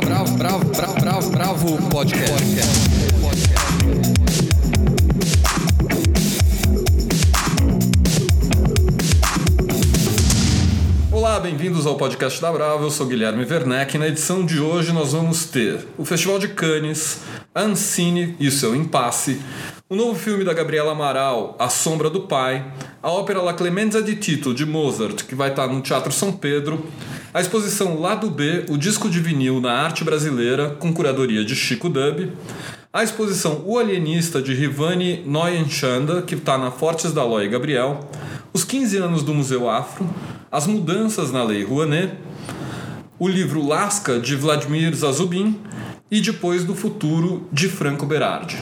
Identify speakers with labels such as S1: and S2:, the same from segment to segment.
S1: Bravo, bravo, bravo, bravo, bravo, bravo podcast. Olá, bem-vindos ao podcast da Bravo. Eu sou Guilherme Werneck e na edição de hoje nós vamos ter o Festival de Cannes, Ancine e o seu impasse, o novo filme da Gabriela Amaral, A Sombra do Pai, a ópera La Clemenza di Tito, de Mozart, que vai estar no Teatro São Pedro, a exposição Lado B, o disco de vinil na arte brasileira, com curadoria de Chico Dub, a exposição O Alienista, de Rivani Neuenchanda, que está na Fortes da Loi Gabriel, os 15 anos do Museu Afro, as mudanças na Lei Rouanet, o livro Lasca, de Vladimir Zazubin, e Depois do Futuro, de Franco Berardi.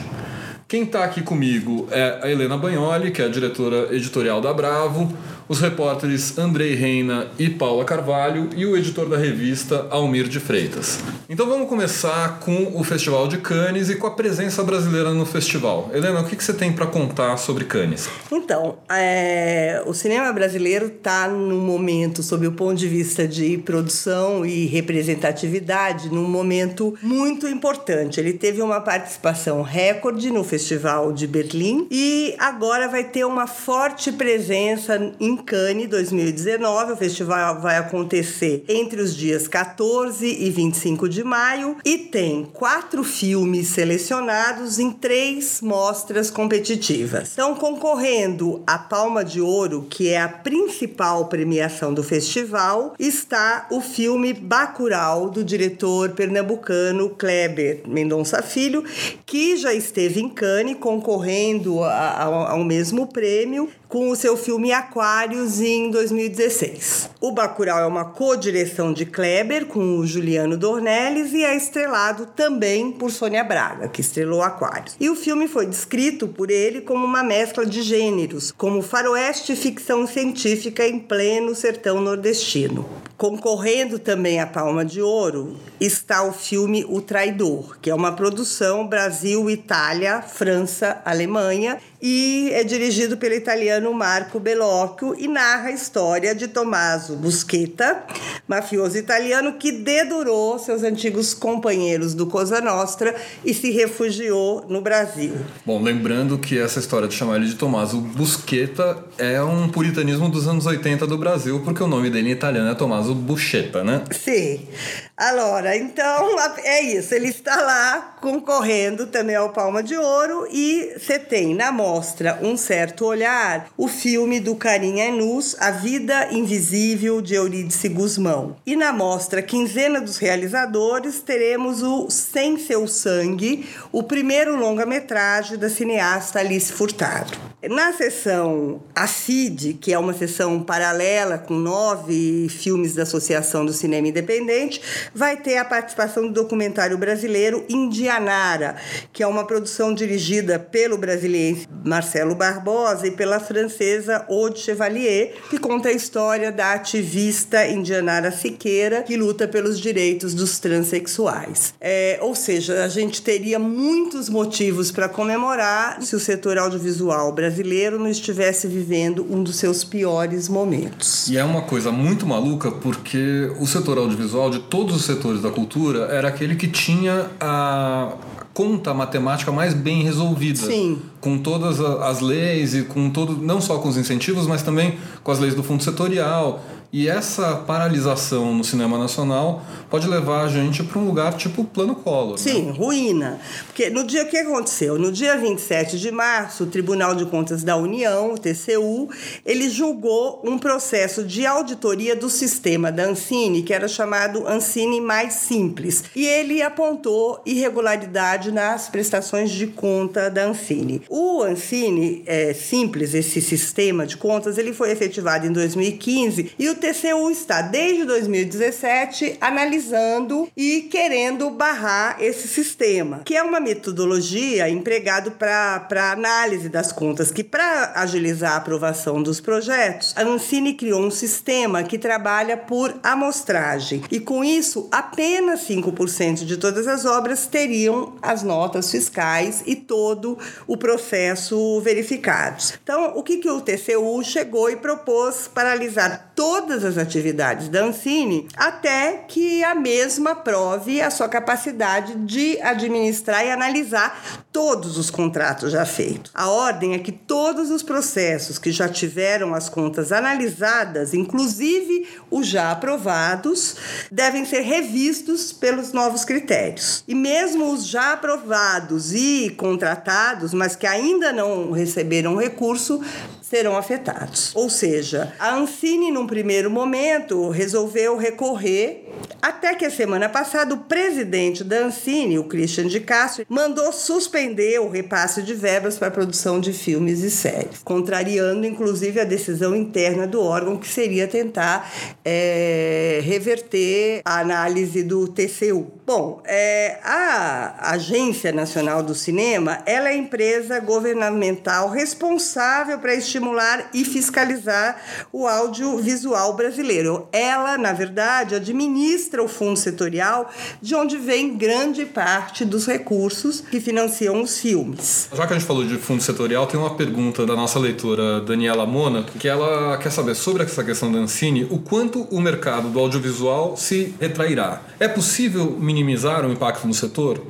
S1: Quem está aqui comigo é a Helena Bagnoli, que é a diretora editorial da Bravo, os repórteres Andrei Reina e Paula Carvalho e o editor da revista Almir de Freitas. Então vamos começar com o Festival de Cannes e com a presença brasileira no festival. Helena, o que, que você tem para contar sobre Cannes?
S2: Então, é, o cinema brasileiro está num momento, sob o ponto de vista de produção e representatividade, num momento muito importante. Ele teve uma participação recorde no Festival de Berlim e agora vai ter uma forte presença em Cannes 2019. O festival vai acontecer entre os dias 14 e 25 de maio e tem quatro filmes selecionados em três mostras competitivas. Estão concorrendo a Palma de Ouro, que é a principal premiação do festival, está o filme Bacurau do diretor pernambucano Kleber Mendonça Filho, que já esteve em Cannes concorrendo ao mesmo prêmio com o seu filme Aquários em 2016. O Bacurau é uma co-direção de Kleber com o Juliano Dornelles e é estrelado também por Sônia Braga, que estrelou Aquários. E o filme foi descrito por ele como uma mescla de gêneros, como faroeste e ficção científica em pleno sertão nordestino. Concorrendo também à Palma de Ouro está o filme O Traidor, que é uma produção Brasil, Itália, França, Alemanha e é dirigido pelo italiano Marco Bellocchio e narra a história de Tommaso Busquetta, mafioso italiano que dedurou seus antigos companheiros do Cosa Nostra e se refugiou no Brasil.
S1: Bom, lembrando que essa história de chamar ele de Tommaso Busquetta é um puritanismo dos anos 80 do Brasil, porque o nome dele em italiano é Tommaso Buscetta, né?
S2: Sim. Allora, então é isso. Ele está lá concorrendo também ao Palma de Ouro e você tem na mostra Um Certo Olhar o filme do Carinha Enus, A Vida Invisível de Eurídice Guzmão. E na mostra Quinzena dos Realizadores teremos o Sem Seu Sangue, o primeiro longa-metragem da cineasta Alice Furtado. Na sessão ACID, que é uma sessão paralela com nove filmes da Associação do Cinema Independente, vai ter a participação do documentário brasileiro Indianara, que é uma produção dirigida pelo brasileiro Marcelo Barbosa e pela francesa Aude Chevalier, que conta a história da ativista Indianara Siqueira, que luta pelos direitos dos transexuais. É, ou seja, a gente teria muitos motivos para comemorar se o setor audiovisual brasileiro não estivesse vivendo um dos seus piores momentos.
S1: E é uma coisa muito maluca porque o setor audiovisual de todos os setores da cultura era aquele que tinha a conta matemática mais bem resolvida.
S2: Sim.
S1: Com todas as leis e com todo, não só com os incentivos, mas também com as leis do fundo setorial e essa paralisação no cinema nacional pode levar a gente para um lugar tipo plano colo.
S2: Sim,
S1: né?
S2: ruína. Porque no dia que aconteceu? No dia 27 de março, o Tribunal de Contas da União, o TCU, ele julgou um processo de auditoria do sistema da Ancine, que era chamado Ancine Mais Simples. E ele apontou irregularidade nas prestações de conta da Ancine. O Ancine é, Simples, esse sistema de contas, ele foi efetivado em 2015 e o TCU está desde 2017 analisando e querendo barrar esse sistema, que é uma metodologia empregado para análise das contas, que para agilizar a aprovação dos projetos, a Ancine criou um sistema que trabalha por amostragem e com isso apenas 5% de todas as obras teriam as notas fiscais e todo o processo verificados. Então, o que, que o TCU chegou e propôs paralisar toda todas as atividades da Ancine até que a mesma prove a sua capacidade de administrar e analisar todos os contratos já feitos. A ordem é que todos os processos que já tiveram as contas analisadas, inclusive os já aprovados, devem ser revistos pelos novos critérios. E mesmo os já aprovados e contratados, mas que ainda não receberam recurso, serão afetados. Ou seja, a Ancine, num primeiro momento, resolveu recorrer até que a semana passada o presidente da Ancine, o Christian de Castro, mandou suspender o repasse de verbas para a produção de filmes e séries, contrariando inclusive a decisão interna do órgão, que seria tentar é, reverter a análise do TCU. Bom, é, a Agência Nacional do Cinema ela é a empresa governamental responsável para estimular e fiscalizar o audiovisual brasileiro. Ela, na verdade, administra o fundo setorial, de onde vem grande parte dos recursos que financiam os filmes.
S1: Já que a gente falou de fundo setorial, tem uma pergunta da nossa leitora Daniela Mona, que ela quer saber sobre essa questão da Ancine, o quanto o mercado do audiovisual se retrairá. É possível minimizar o impacto no setor?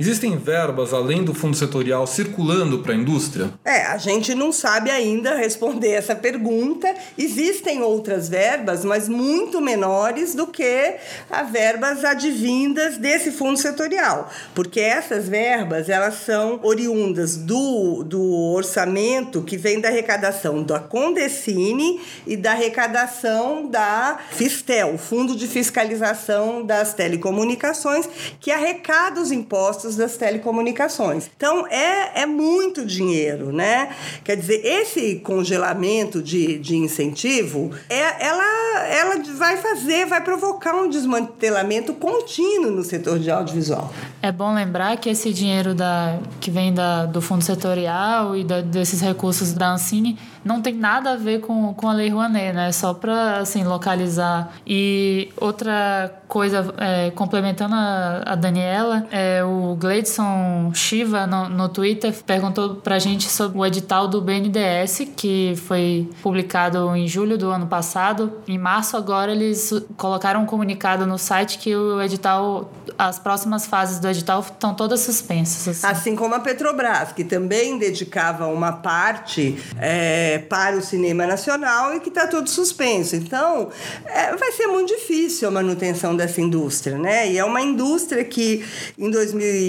S1: Existem verbas além do fundo setorial circulando para a indústria?
S2: É, a gente não sabe ainda responder essa pergunta. Existem outras verbas, mas muito menores do que as verbas advindas desse fundo setorial, porque essas verbas elas são oriundas do, do orçamento que vem da arrecadação da Condecine e da arrecadação da Fistel, Fundo de Fiscalização das Telecomunicações, que arrecada os impostos das telecomunicações. Então é, é muito dinheiro, né? Quer dizer, esse congelamento de, de incentivo, é, ela, ela vai fazer, vai provocar um desmantelamento contínuo no setor de audiovisual.
S3: É bom lembrar que esse dinheiro da, que vem da, do fundo setorial e da, desses recursos da Ancine não tem nada a ver com, com a Lei Rouanet, né? Só para assim, localizar. E outra coisa, é, complementando a, a, Daniela, é, o Gleidson Shiva no, no Twitter perguntou para a gente sobre o edital do BNDES, que foi publicado em julho do ano passado. Em março, agora, eles colocaram um comunicado no site que o edital, as próximas fases do edital estão todas suspensas.
S2: Assim, assim como a Petrobras, que também dedicava uma parte. É, para o cinema nacional e que está tudo suspenso. Então, é, vai ser muito difícil a manutenção dessa indústria, né? E é uma indústria que, em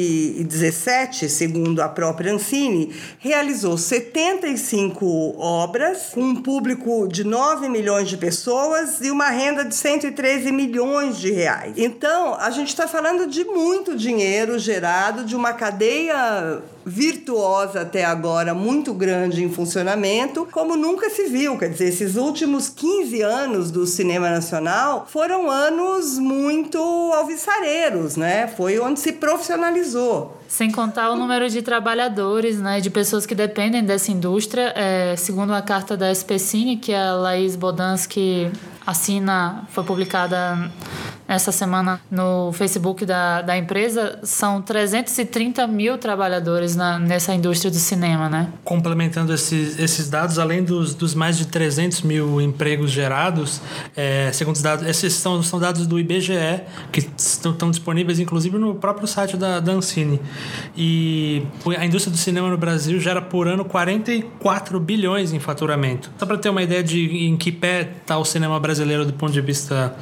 S2: 2017, segundo a própria Ancine, realizou 75 obras, com um público de 9 milhões de pessoas e uma renda de 113 milhões de reais. Então, a gente está falando de muito dinheiro gerado de uma cadeia virtuosa até agora, muito grande em funcionamento, como nunca se viu. Quer dizer, esses últimos 15 anos do cinema nacional foram anos muito alvissareiros, né? Foi onde se profissionalizou.
S3: Sem contar o número de trabalhadores, né, de pessoas que dependem dessa indústria. É, segundo a carta da SPCine, que a Laís Bodansky assina, foi publicada essa semana no Facebook da, da empresa, são 330 mil trabalhadores na, nessa indústria do cinema, né?
S4: Complementando esses, esses dados, além dos, dos mais de 300 mil empregos gerados, é, segundo os dados, esses são, são dados do IBGE, que estão, estão disponíveis inclusive no próprio site da, da Ancine. E a indústria do cinema no Brasil gera por ano 44 bilhões em faturamento. Só para ter uma ideia de em que pé está o cinema brasileiro do ponto de vista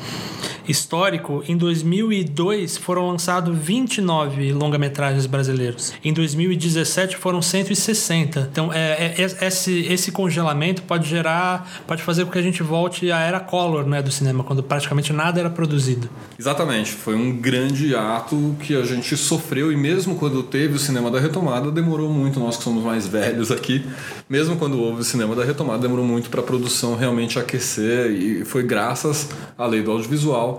S4: histórico, em 2002 foram lançados 29 longa-metragens brasileiros. Em 2017 foram 160. Então, é, é, é, esse, esse congelamento pode gerar, pode fazer com que a gente volte à era Collor né, do cinema, quando praticamente nada era produzido.
S1: Exatamente. Foi um grande ato que a gente sofreu e mesmo quando teve o cinema da retomada, demorou muito, nós que somos mais velhos aqui, mesmo quando houve o cinema da retomada, demorou muito para a produção realmente aquecer e foi graças à lei do audiovisual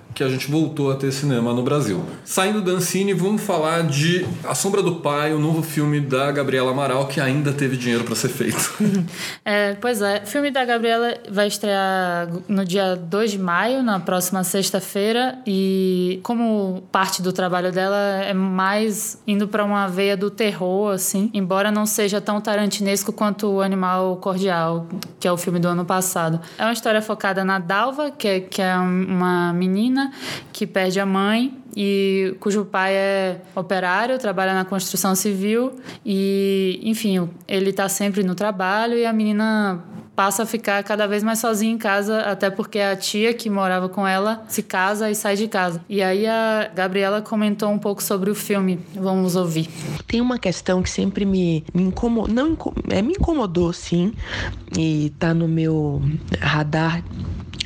S1: que a gente voltou a ter cinema no Brasil. Saindo da Ancine, vamos falar de A Sombra do Pai, o novo filme da Gabriela Amaral, que ainda teve dinheiro para ser feito.
S3: é, pois é, o filme da Gabriela vai estrear no dia 2 de maio, na próxima sexta-feira, e como parte do trabalho dela é mais indo para uma veia do terror, assim, embora não seja tão tarantinesco quanto o Animal Cordial, que é o filme do ano passado. É uma história focada na Dalva, que é, que é uma menina que perde a mãe e cujo pai é operário, trabalha na construção civil e, enfim, ele está sempre no trabalho e a menina passa a ficar cada vez mais sozinha em casa, até porque a tia que morava com ela se casa e sai de casa. E aí a Gabriela comentou um pouco sobre o filme. Vamos ouvir.
S5: Tem uma questão que sempre me, me incomodou, não é, me incomodou sim, e tá no meu radar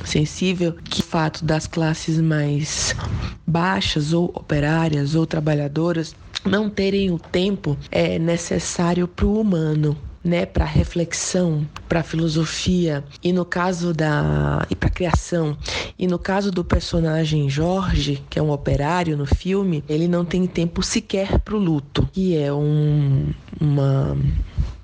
S5: sensível que o fato das classes mais baixas ou operárias ou trabalhadoras não terem o tempo é necessário para o humano né, para reflexão, para filosofia e no caso da e para criação. E no caso do personagem Jorge, que é um operário no filme, ele não tem tempo sequer para o luto, que é um, uma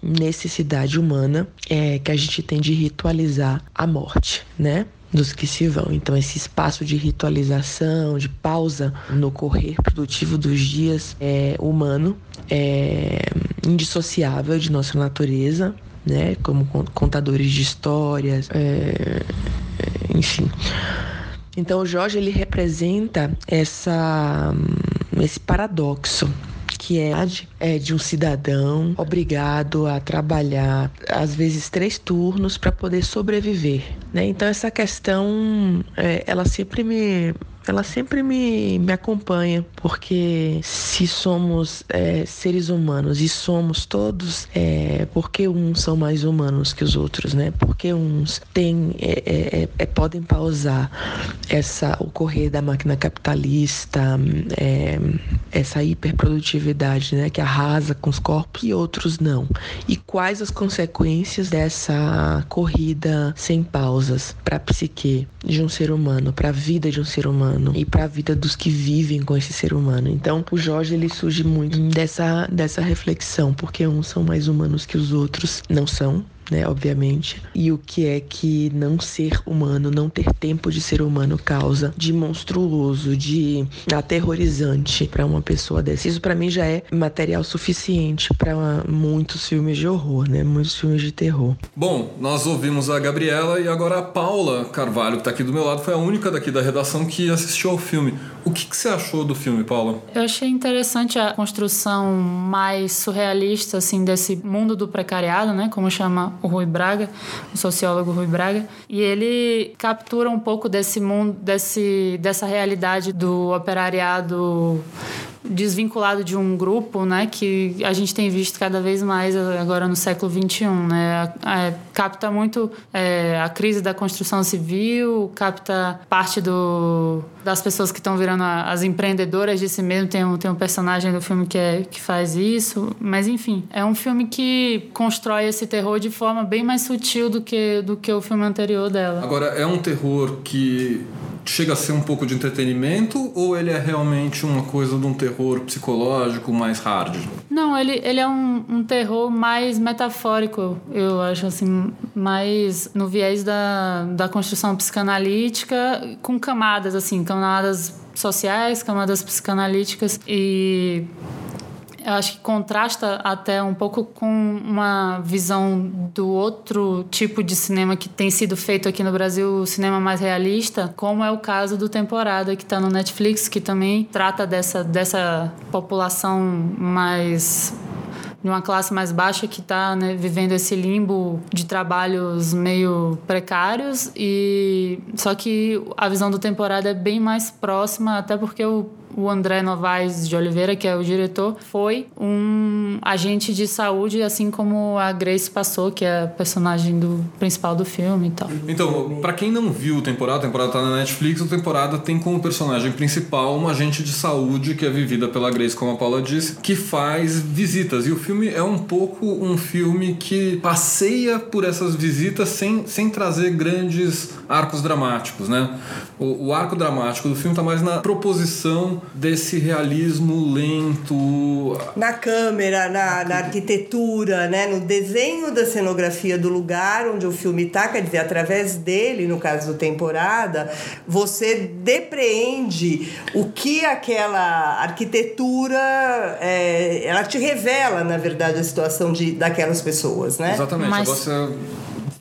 S5: necessidade humana é, que a gente tem de ritualizar a morte, né? Dos que se vão. Então, esse espaço de ritualização, de pausa no correr produtivo dos dias é humano, é indissociável de nossa natureza, né? Como contadores de histórias, é, é, enfim. Então, o Jorge ele representa essa, esse paradoxo que é, de um cidadão obrigado a trabalhar às vezes três turnos para poder sobreviver, né? Então essa questão, é, ela sempre me ela sempre me, me acompanha, porque se somos é, seres humanos e somos todos, é, porque uns são mais humanos que os outros, né? Porque uns têm, é, é, é, é podem pausar essa, o correr da máquina capitalista, é, essa hiperprodutividade, né? Que arrasa com os corpos e outros não. E quais as consequências dessa corrida sem pausas para a psique de um ser humano, para a vida de um ser humano? Humano. E para a vida dos que vivem com esse ser humano. Então, o Jorge ele surge muito dessa dessa reflexão, porque uns são mais humanos que os outros, não são, né, obviamente, e o que é que não ser humano, não ter tempo de ser humano causa de monstruoso, de aterrorizante para uma pessoa dessa. Isso para mim já é material suficiente para muitos filmes de horror, né, muitos filmes de terror.
S1: Bom, nós ouvimos a Gabriela e agora a Paula Carvalho, que está aqui do meu lado, foi a única daqui da redação que assistiu ao filme. O que, que você achou do filme, Paula?
S3: Eu achei interessante a construção mais surrealista assim desse mundo do precariado, né, como chama o Rui Braga, o sociólogo Rui Braga, e ele captura um pouco desse mundo, desse, dessa realidade do operariado desvinculado de um grupo, né, que a gente tem visto cada vez mais agora no século XXI, né, é, capta muito é, a crise da construção civil, capta parte do, das pessoas que estão virando as empreendedoras de si mesmo, tem um, tem um personagem do filme que, é, que faz isso, mas enfim, é um filme que constrói esse terror de forma bem mais sutil do que, do que o filme anterior dela.
S1: Agora, é um terror que chega a ser um pouco de entretenimento ou ele é realmente uma coisa de um terror psicológico mais hard?
S3: Não, ele, ele é um, um terror mais metafórico, eu acho assim, mais no viés da, da construção psicanalítica com camadas, assim, camadas sociais, camadas psicanalíticas e eu acho que contrasta até um pouco com uma visão do outro tipo de cinema que tem sido feito aqui no Brasil, o cinema mais realista, como é o caso do Temporada, que está no Netflix, que também trata dessa, dessa população mais de uma classe mais baixa que está né, vivendo esse limbo de trabalhos meio precários. E só que a visão do temporada é bem mais próxima até porque o, o André Novaes de Oliveira, que é o diretor, foi um agente de saúde, assim como a Grace passou, que é a personagem do principal do filme e tal.
S1: Então, para quem não viu a temporada, a temporada tá na Netflix, a temporada tem como personagem principal uma agente de saúde que é vivida pela Grace, como a Paula disse, que faz visitas. E o filme é um pouco um filme que passeia por essas visitas sem, sem trazer grandes arcos dramáticos, né? O, o arco dramático do filme tá mais na proposição desse realismo lento.
S2: Na câmera, na, na arquitetura, né? no desenho da cenografia do lugar onde o filme está, quer dizer, através dele, no caso do temporada, você depreende o que aquela arquitetura é, ela te revela, na verdade, a situação de, daquelas pessoas, né?
S1: Exatamente.
S3: Mas-
S1: Você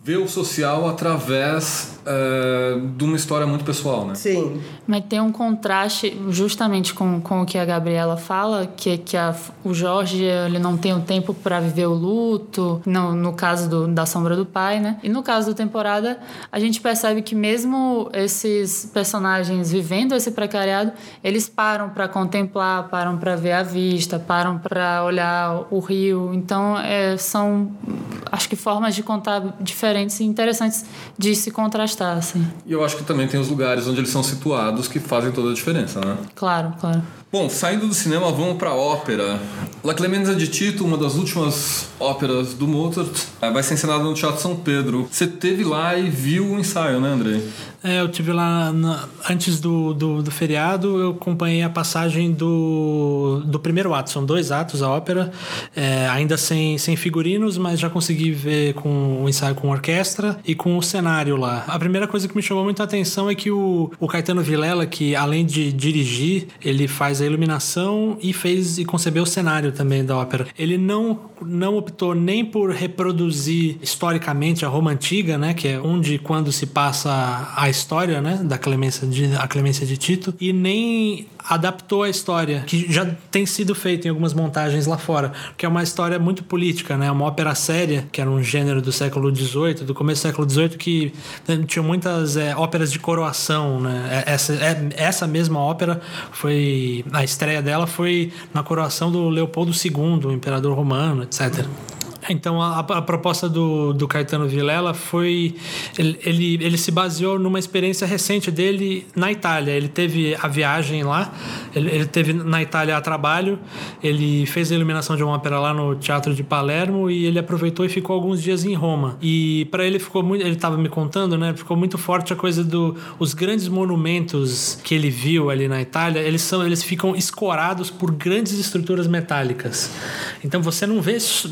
S1: vê o social através é, de uma história muito pessoal, né?
S2: Sim.
S3: Mas tem um contraste justamente com, com o que a Gabriela fala, que, que a, o Jorge ele não tem o tempo para viver o luto, no, no caso do, da sombra do pai, né? E no caso do temporada, a gente percebe que mesmo esses personagens vivendo esse precariado, eles param para contemplar, param para ver a vista, param para olhar o rio. Então, é, são, acho que formas de contar diferentes e interessantes de se contrastar,
S1: E eu acho que também tem os lugares onde eles são situados que fazem toda a diferença, né?
S3: Claro, claro.
S1: Bom, saindo do cinema, vamos pra ópera. La Clemenza di Tito, uma das últimas óperas do Mozart, eh, vai ser encenada no Teatro São Pedro. Você teve lá e viu o ensaio, né, Andrei?
S4: É, eu tive lá na- antes do, do, do feriado, eu acompanhei a passagem do, do primeiro ato. São dois atos a ópera, é, ainda sem, sem figurinos, mas já consegui ver com o ensaio com orquestra e com o cenário lá. A primeira coisa que me chamou muita atenção é que o, o Caetano Vilela, que além de dirigir, ele faz a iluminação e fez e concebeu o cenário também da ópera. Ele não, não optou nem por reproduzir historicamente a Roma antiga, né, que é onde quando se passa a história, né, da Clemência de a Clemência de Tito, e nem adaptou a história que já tem sido feita em algumas montagens lá fora, que é uma história muito política, né, uma ópera séria, que era um gênero do século XVIII, do começo do século XVIII, que né, tinha muitas é, óperas de coroação, né, É- essa, é, essa mesma ópera foi a estreia dela foi na coroação do Leopoldo II, o imperador romano, etc. Então a, a proposta do, do Caetano Vilela foi ele, ele, ele se baseou numa experiência recente dele na Itália. Ele teve a viagem lá, ele, ele teve na Itália a trabalho, ele fez a iluminação de uma ópera lá no Teatro de Palermo e ele aproveitou e ficou alguns dias em Roma. E para ele ficou muito, ele estava me contando, né? Ficou muito forte a coisa do os grandes monumentos que ele viu ali na Itália, eles são eles ficam escorados por grandes estruturas metálicas. Então você não vê s-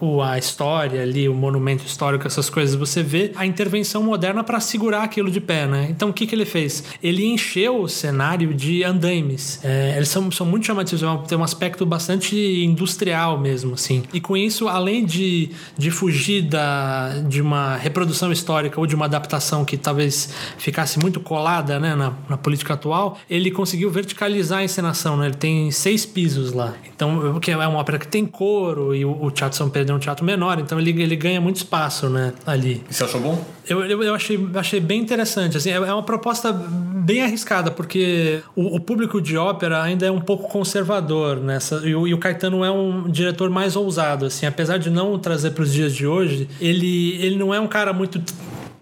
S4: o, a história ali, o monumento histórico, essas coisas, você vê a intervenção moderna para segurar aquilo de pé, né? Então o que, que ele fez? Ele encheu o cenário de andaimes. É, eles são, são muito chamativos, é tem um aspecto bastante industrial mesmo, assim. E com isso, além de, de fugir da, de uma reprodução histórica ou de uma adaptação que talvez ficasse muito colada né, na, na política atual, ele conseguiu verticalizar a encenação, né? Ele tem seis pisos lá. Então, que é uma ópera que tem coro e o, o Teatro São Pedro é um teatro menor, então ele, ele ganha muito espaço, né, ali.
S1: E você achou bom?
S4: Eu, eu, eu achei, achei bem interessante. Assim, é é uma proposta bem arriscada, porque o, o público de ópera ainda é um pouco conservador nessa. E o, e o Caetano é um diretor mais ousado. Assim, apesar de não trazer para os dias de hoje, ele, ele não é um cara muito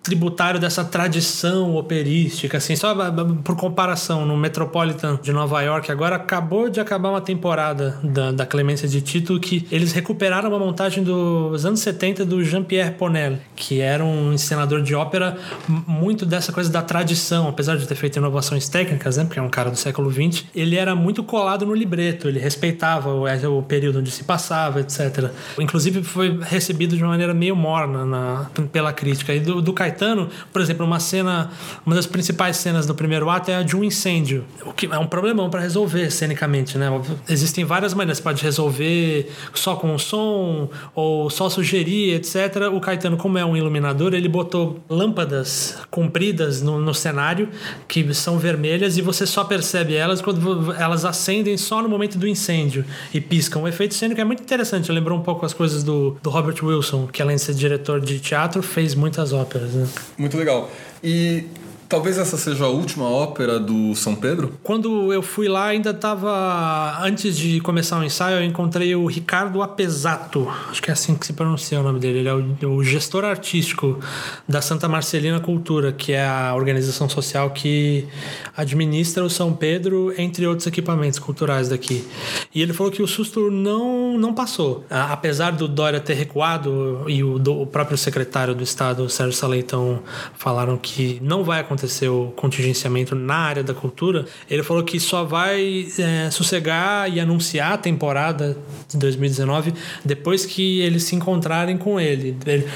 S4: tributário dessa tradição operística, assim, só por comparação, no Metropolitan de Nova York, agora acabou de acabar uma temporada da, da Clemência de Tito que eles recuperaram uma montagem dos anos 70 do Jean-Pierre Ponel, que era um encenador de ópera muito dessa coisa da tradição, apesar de ter feito inovações técnicas, né, porque é um cara do século XX, ele era muito colado no libreto, ele respeitava o, o período onde se passava, etc. Inclusive foi recebido de uma maneira meio morna na- pela crítica. E do, do por exemplo, uma cena, uma das principais cenas do primeiro ato é a de um incêndio, o que é um problemão para resolver cenicamente, né? Existem várias maneiras, você pode resolver só com o som ou só sugerir, etc. O Caetano, como é um iluminador, ele botou lâmpadas compridas no, no cenário que são vermelhas e você só percebe elas quando elas acendem só no momento do incêndio e piscam. O efeito cênico é muito interessante, lembrou um pouco as coisas do, do Robert Wilson, que além de ser diretor de teatro, fez muitas óperas, né?
S1: Muito legal. E Talvez essa seja a última ópera do São Pedro?
S4: Quando eu fui lá, ainda estava. Antes de começar o ensaio, eu encontrei o Ricardo Apesato. Acho que é assim que se pronuncia o nome dele. Ele é o, o gestor artístico da Santa Marcelina Cultura, que é a organização social que administra o São Pedro, entre outros equipamentos culturais daqui. E ele falou que o susto não, não passou. Apesar do Dória ter recuado e o, do, o próprio secretário do Estado, Sérgio Saleitão, falaram que não vai acontecer o contingenciamento na área da cultura, ele falou que só vai é, sossegar e anunciar a temporada de 2019 depois que eles se encontrarem com ele. ele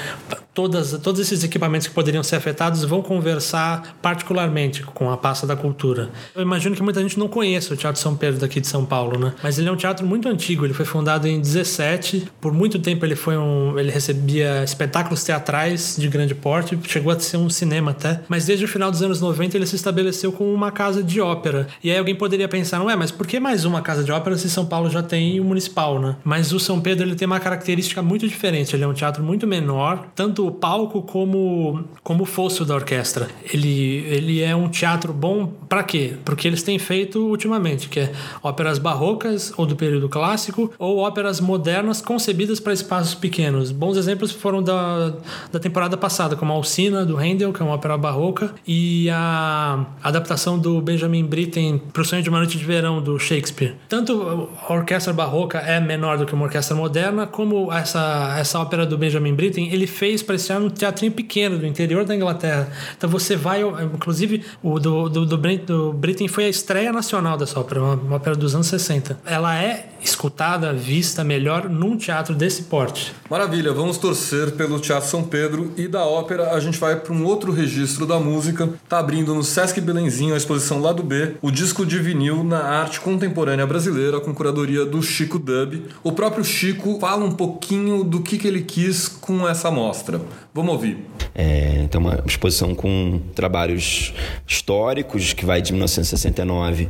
S4: todas, todos esses equipamentos que poderiam ser afetados vão conversar particularmente com a pasta da cultura. Eu imagino que muita gente não conheça o Teatro São Pedro daqui de São Paulo, né? Mas ele é um teatro muito antigo, ele foi fundado em 17. Por muito tempo ele foi um, ele recebia espetáculos teatrais de grande porte, chegou a ser um cinema até, mas desde o final dos anos 90 ele se estabeleceu como uma casa de ópera. E aí alguém poderia pensar, não é, mas por que mais uma casa de ópera se São Paulo já tem o municipal, né? Mas o São Pedro ele tem uma característica muito diferente, ele é um teatro muito menor, tanto o palco como como o fosso da orquestra. Ele, ele é um teatro bom para quê? Porque eles têm feito ultimamente, que é óperas barrocas ou do período clássico ou óperas modernas concebidas para espaços pequenos. Bons exemplos foram da, da temporada passada, como a Alcina do Handel, que é uma ópera barroca, e a adaptação do Benjamin Britten para o Sonho de uma Noite de Verão do Shakespeare. Tanto a orquestra barroca é menor do que uma orquestra moderna, como essa essa ópera do Benjamin Britten, ele fez para esse ano um teatrinho pequeno do interior da Inglaterra. Então você vai, inclusive, o do, do, do, do Britain foi a estreia nacional dessa ópera, uma, uma ópera dos anos 60. Ela é escutada, vista melhor num teatro desse porte.
S1: Maravilha, vamos torcer pelo Teatro São Pedro e da ópera a gente vai para um outro registro da música. Tá abrindo no Sesc Belenzinho a exposição Lado B, o disco de vinil na arte contemporânea brasileira com curadoria do Chico Dub. O próprio Chico fala um pouquinho do que, que ele quis com essa mostra. Vamos ouvir.
S6: É, então, uma exposição com trabalhos históricos que vai de 1969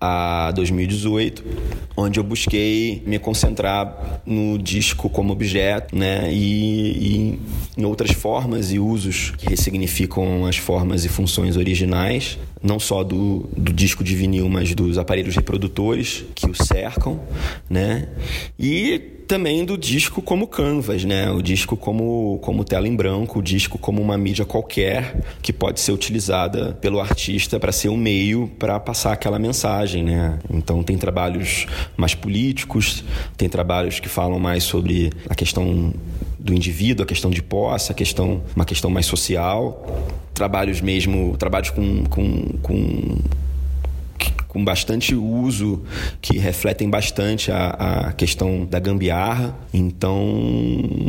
S6: a 2018, onde eu busquei me concentrar no disco como objeto, né, e, e, em outras formas e usos que ressignificam as formas e funções originais, não só do, do disco de vinil, mas dos aparelhos reprodutores que o cercam, né, e também do disco como canvas, né? O disco como, como tela em branco, o disco como uma mídia qualquer que pode ser utilizada pelo artista para ser um meio para passar aquela mensagem, né? Então tem trabalhos mais políticos, tem trabalhos que falam mais sobre a questão do indivíduo, a questão de posse, a questão, uma questão mais social, trabalhos mesmo, trabalhos com, com, com com bastante uso, que refletem bastante a, a questão da gambiarra. Então,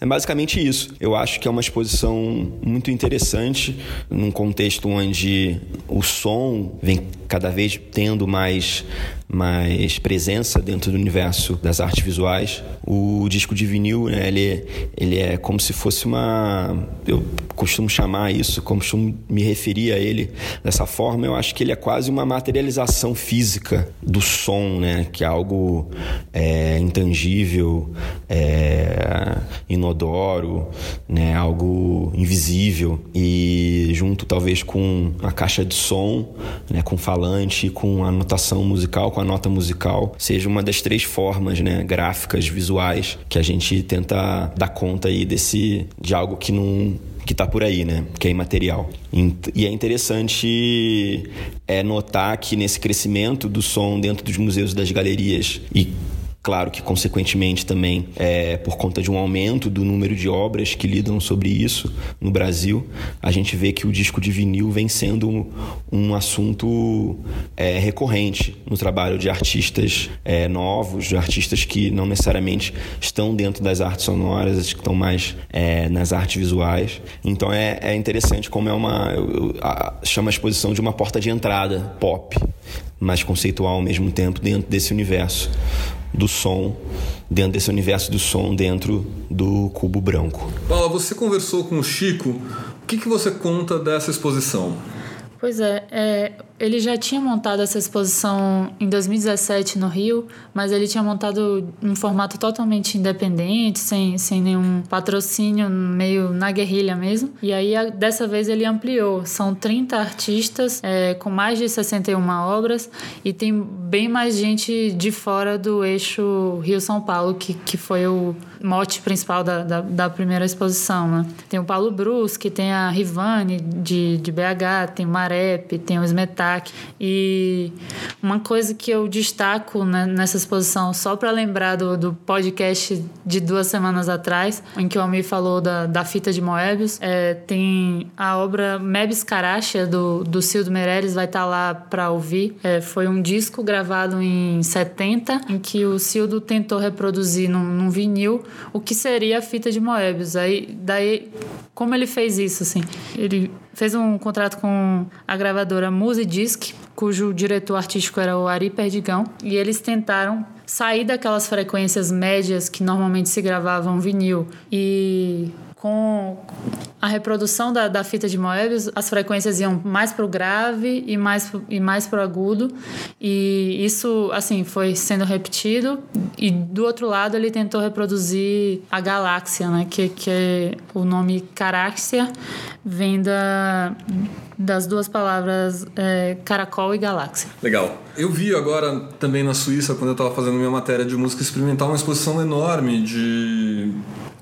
S6: é basicamente isso. Eu acho que é uma exposição muito interessante, num contexto onde o som vem cada vez tendo mais, mais presença dentro do universo das artes visuais. O disco de vinil, né, ele, ele é como se fosse uma. Eu costumo chamar isso, costumo me referir a ele dessa forma. Eu acho que ele é quase uma materialização física do som, né, que é algo é, intangível, é, inodoro, né, algo invisível. E junto, talvez, com a caixa de som, né, com falante, com a notação musical, com a nota musical, seja uma das três formas, né, gráficas, visuais, que a gente tenta dar conta aí desse de algo que não que está por aí, né? Que é imaterial. E é interessante é, notar que nesse crescimento do som dentro dos museus e das galerias e Claro que, consequentemente, também é, por conta de um aumento do número de obras que lidam sobre isso no Brasil, a gente vê que o disco de vinil vem sendo um, assunto é, recorrente no trabalho de artistas é, novos, de artistas que não necessariamente estão dentro das artes sonoras, que estão mais é, nas artes visuais. Então é, é interessante como é uma. A, chama a exposição de uma porta de entrada pop, mas conceitual ao mesmo tempo dentro desse universo do som, dentro desse universo do som, dentro do cubo branco.
S1: Paula, você conversou com o Chico. O que, que você conta dessa exposição?
S3: Pois é, é, ele já tinha montado essa exposição em 2017 no Rio, mas ele tinha montado um formato totalmente independente, sem, sem nenhum patrocínio, meio na guerrilha mesmo. E aí, a, dessa vez, ele ampliou. São 30 artistas é, com mais de 61 obras e tem bem mais gente de fora do eixo Rio-São Paulo, que, que foi o mote principal da, da, da primeira exposição. Né? Tem o Paulo Brusque, tem a Rivane de, de BH, tem o Tem o Smetak. E uma coisa que eu destaco né, nessa exposição, só para lembrar do, do podcast de duas semanas atrás, em que o Almir falou da, da fita de Moebius, é, tem a obra Mebis Caracha, do, do Cildo Meirelles, vai estar tá lá para ouvir. É, foi um disco gravado em 70, em que o Cildo tentou reproduzir num, num vinil o que seria a fita de Moebius. Aí, daí, como ele fez isso, assim? Ele fez um contrato com a gravadora Musidisc, cujo diretor artístico era o Ari Perdigão, e eles tentaram sair daquelas frequências médias que normalmente se gravavam vinil e com a reprodução da, da fita de Moebius, as frequências iam mais para o grave e mais, e mais para o agudo. E isso, assim, foi sendo repetido. E do outro lado, ele tentou reproduzir a galáxia, né? Que, que é o nome Caráxia vem da, das duas palavras é, caracol e galáxia.
S1: Legal. Eu vi agora também na Suíça, quando eu estava fazendo minha matéria de música experimental, uma exposição enorme de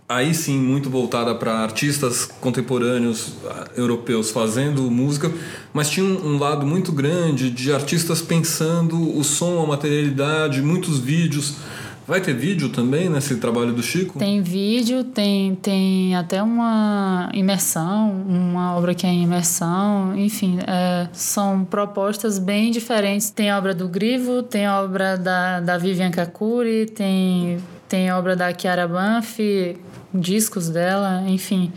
S1: aí sim muito voltada para artistas contemporâneos ah, europeus fazendo música, mas tinha um, lado muito grande de artistas pensando o som, a materialidade, muitos vídeos. Vai ter vídeo também nesse trabalho do Chico?
S3: Tem vídeo, tem, tem até uma imersão, uma obra que é em imersão, enfim, é, são propostas bem diferentes. Tem obra do Grivo, tem obra da, da Vivian Kakuri, tem, tem obra da Chiara Banfi, discos dela, enfim.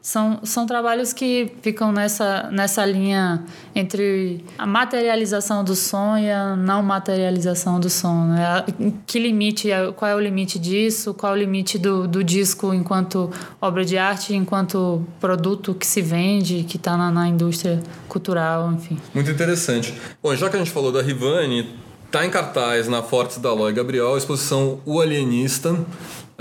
S3: São, são trabalhos que ficam nessa, nessa linha entre a materialização do som e a não materialização do som. Né? Que limite, qual é o limite disso, qual é o limite do, do disco enquanto obra de arte, enquanto produto que se vende, que está na, na indústria cultural, enfim.
S1: Muito interessante. Bom, já que a gente falou da Rivane, Está em cartaz na Fortes da Loi Gabriel a exposição O Alienista,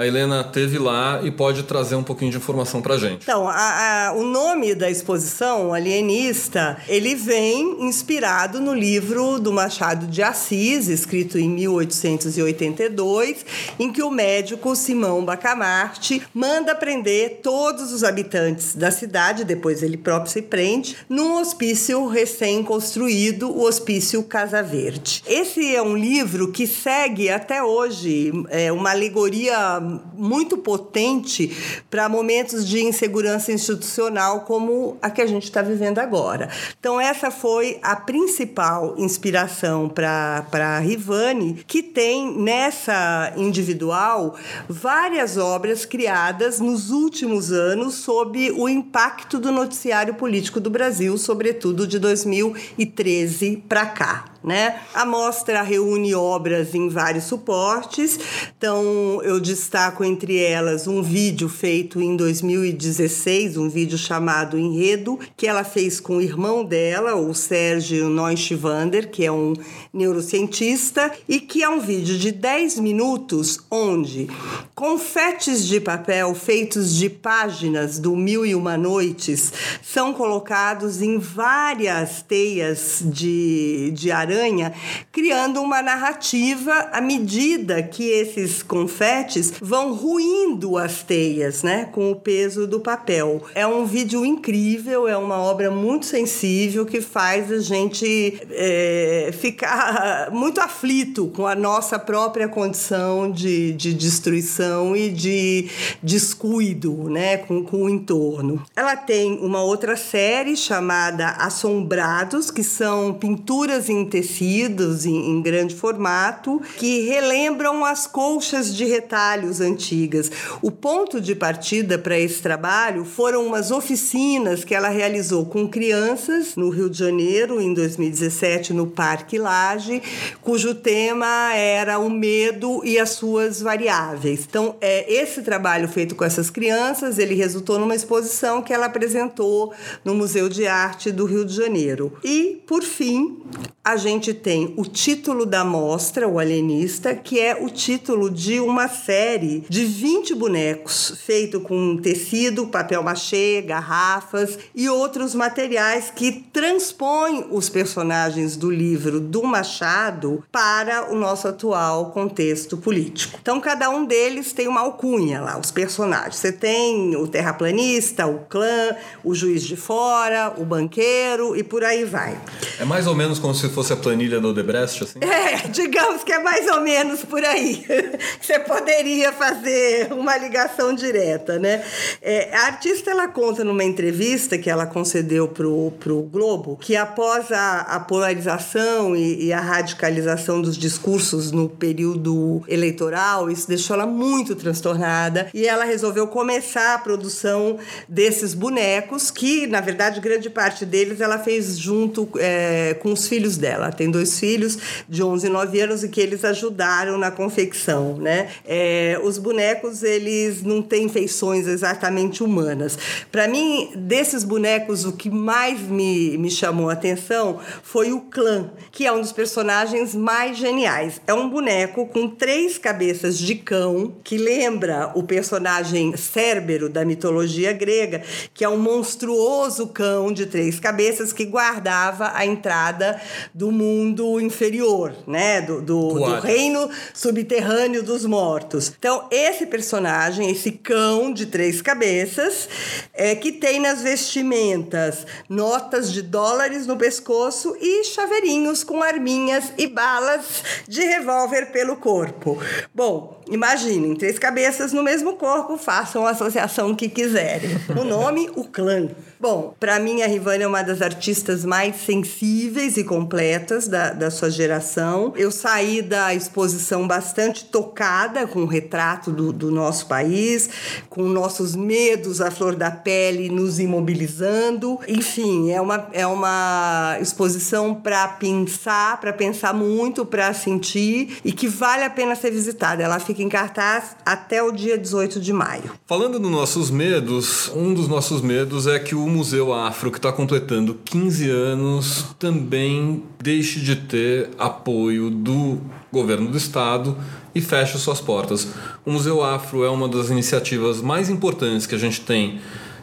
S1: a Helena teve lá e pode trazer um pouquinho de informação para gente.
S2: Então, a, a, o nome da exposição, Alienista, ele vem inspirado no livro do Machado de Assis, escrito em 1882, em que o médico Simão Bacamarte manda prender todos os habitantes da cidade, depois ele próprio se prende, num hospício recém-construído, o Hospício Casa Verde. Esse é um livro que segue até hoje é, uma alegoria muito potente para momentos de insegurança institucional como a que a gente está vivendo agora. Então, essa foi a principal inspiração para a Rivane, que tem nessa individual várias obras criadas nos últimos anos sob o impacto do noticiário político do Brasil, sobretudo de 2013 para cá. Né? A mostra reúne obras em vários suportes, então eu destaco entre elas um vídeo feito em 2016, um vídeo chamado Enredo, que ela fez com o irmão dela, o Sérgio Neuschwander, que é um neurocientista, e que é um vídeo de 10 minutos onde confetes de papel feitos de páginas do Mil e Uma Noites são colocados em várias teias de, de arame aranha, criando uma narrativa à medida que esses confetes vão ruindo as teias, né, com o peso do papel. É um vídeo incrível, é uma obra muito sensível que faz a gente é, ficar muito aflito com a nossa própria condição de, de destruição e de descuido, né, com, com o entorno. Ela tem uma outra série chamada Assombrados, que são pinturas em tecidos em, em grande formato que relembram as colchas de retalhos antigas. O ponto de partida para esse trabalho foram umas oficinas que ela realizou com crianças no Rio de Janeiro em 2017 no Parque Lage, cujo tema era o medo e as suas variáveis. Então, é, esse trabalho feito com essas crianças, ele resultou numa exposição que ela apresentou no Museu de Arte do Rio de Janeiro. E, por fim, a gente tem o título da mostra, O Alienista, que é o título de uma série de 20 bonecos, feito com tecido, papel machê, garrafas e outros materiais que transpõem os personagens do livro do Machado para o nosso atual contexto político. Então, cada um deles tem uma alcunha lá, os personagens. Você tem o terraplanista, o clã, o juiz de fora, o banqueiro e por aí vai.
S1: É mais ou menos como se fosse a planilha do Odebrecht, assim?
S2: É, digamos que é mais ou menos por aí. Você poderia fazer uma ligação direta, né? É, a artista, ela conta numa entrevista que ela concedeu pro, pro Globo, que após a, a polarização e, e a radicalização dos discursos no período eleitoral, isso deixou ela muito transtornada e ela resolveu começar a produção desses bonecos, que, na verdade, grande parte deles ela fez junto é, com os filhos dela. Tem dois filhos de 11 e 9 anos e que eles ajudaram na confecção, né? É, os bonecos, eles não têm feições exatamente humanas. Para mim, desses bonecos, o que mais me, me chamou a atenção foi o clã, que é um dos personagens mais geniais. É um boneco com três cabeças de cão, que lembra o personagem Cérbero da mitologia grega, que é um monstruoso cão de três cabeças que guardava a entrada do mundo inferior, né? Do, do, do reino subterrâneo dos mortos. Então, esse personagem, esse cão de três cabeças, é que tem nas vestimentas notas de dólares no pescoço e chaveirinhos com arminhas e balas de revólver pelo corpo. Bom, imaginem, três cabeças no mesmo corpo, façam a associação que quiserem. O nome, o clã. Bom, para mim a Rivane é uma das artistas mais sensíveis e completas da, da sua geração. Eu saí da exposição bastante tocada com o retrato do, do nosso país, com nossos medos à flor da pele nos imobilizando. Enfim, é uma, é uma exposição para pensar, para pensar muito, para sentir e que vale a pena ser visitada. Ela fica em cartaz até o dia 18 de maio.
S1: Falando nos nossos medos, um dos nossos medos é que o Museu Afro, que está completando 15 anos, também deixe de ter apoio do governo do estado e feche suas portas. O Museu Afro é uma das iniciativas mais importantes que a gente tem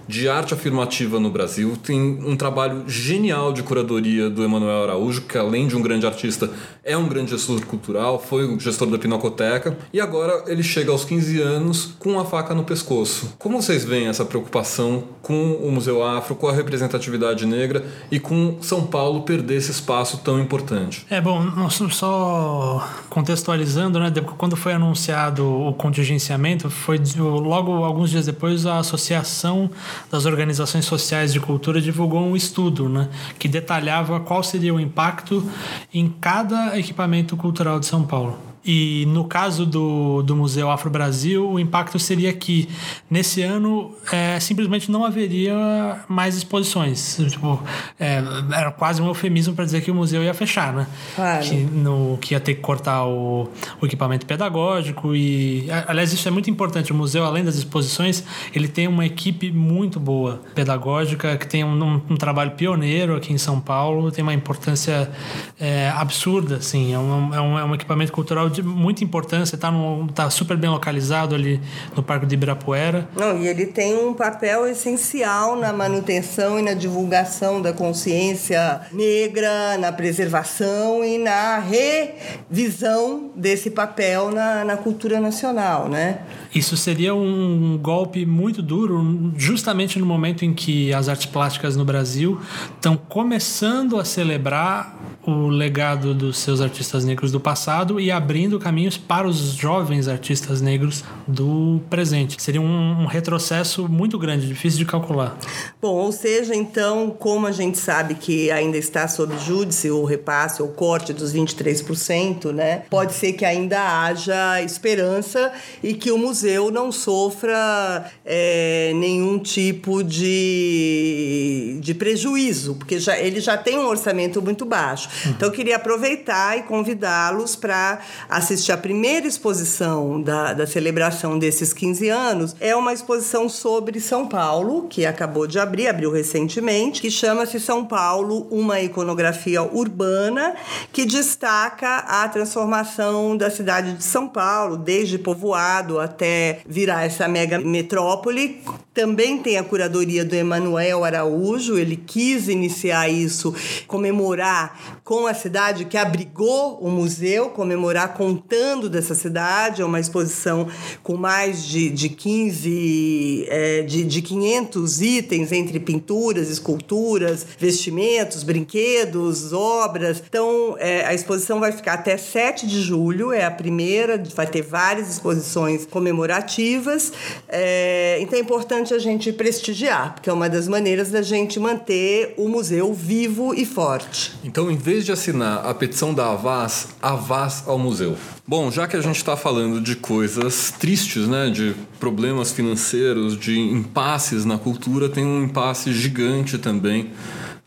S1: de arte afirmativa no Brasil. Tem um trabalho genial de curadoria do Emanuel Araújo, que além de um grande artista, é um grande gestor cultural, foi o gestor da Pinacoteca, e agora ele chega aos 15 anos com a faca no pescoço. Como vocês veem essa preocupação com o Museu Afro, com a representatividade negra e com São Paulo perder esse espaço tão importante?
S4: É bom, só contextualizando, né? Quando foi anunciado o contingenciamento, foi logo alguns dias depois a associação das organizações sociais de cultura divulgou um estudo né, que detalhava qual seria o impacto em cada equipamento cultural de São Paulo. E no caso do, do Museu Afro Brasil, o impacto seria que nesse ano é, simplesmente não haveria mais exposições. Tipo, é, era quase um eufemismo para dizer que o museu ia fechar, né?
S2: Claro.
S4: Que, no, que ia ter que cortar o, o equipamento pedagógico. E, aliás, isso é muito importante. O museu, além das exposições, ele tem uma equipe muito boa pedagógica, que tem um, um, um trabalho pioneiro aqui em São Paulo, tem uma importância é, absurda, assim. É um, é um, é um equipamento cultural de muita importância, está tá super bem localizado ali no Parque de Ibirapuera.
S2: Não, e ele tem um papel essencial na manutenção e na divulgação da consciência negra, na preservação e na revisão desse papel na, na cultura nacional, né?
S4: Isso seria um golpe muito duro, justamente no momento em que as artes plásticas no Brasil estão começando a celebrar o legado dos seus artistas negros do passado e abrir abrindo caminhos para os jovens artistas negros do presente. Seria um, um retrocesso muito grande, difícil de calcular.
S2: Bom, ou seja, então, como a gente sabe que ainda está sob júdice o repasse ou corte dos 23%, né? Pode ser que ainda haja esperança e que o museu não sofra é, nenhum tipo de, de prejuízo, porque já, ele já tem um orçamento muito baixo. Então, eu queria aproveitar e convidá-los para assistir a primeira exposição da, da celebração desses 15 anos. É uma exposição sobre São Paulo, que acabou de abrir, abriu recentemente, que chama-se São Paulo, uma iconografia urbana, que destaca a transformação da cidade de São Paulo, desde povoado até virar essa mega metrópole. Também tem a curadoria do Emanuel Araújo, ele quis iniciar isso, comemorar com a cidade que abrigou o museu, comemorar contando dessa cidade. É uma exposição com mais de, de 15, é, de, de 500 itens entre pinturas, esculturas, vestimentos, brinquedos, obras. Então, é, a exposição vai ficar até 7 de julho, é a primeira, vai ter várias exposições comemorativas. É, então, é importante a gente prestigiar, porque é uma das maneiras da gente manter o museu vivo e forte.
S1: Então, em vez de assinar a petição da Avaz, Avaz ao museu. Bom, já que a gente está falando de coisas tristes, né, de problemas financeiros, de impasses na cultura, tem um impasse gigante também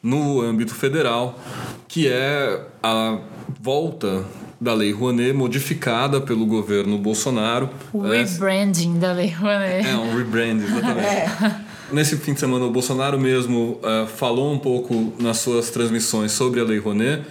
S1: no âmbito federal, que é a volta da Lei Rouanet modificada pelo governo Bolsonaro.
S3: O rebranding da Lei Rouanet.
S1: É, um rebranding, exatamente. Nesse fim de semana, o Bolsonaro mesmo uh, falou um pouco nas suas transmissões sobre a Lei Rouanet.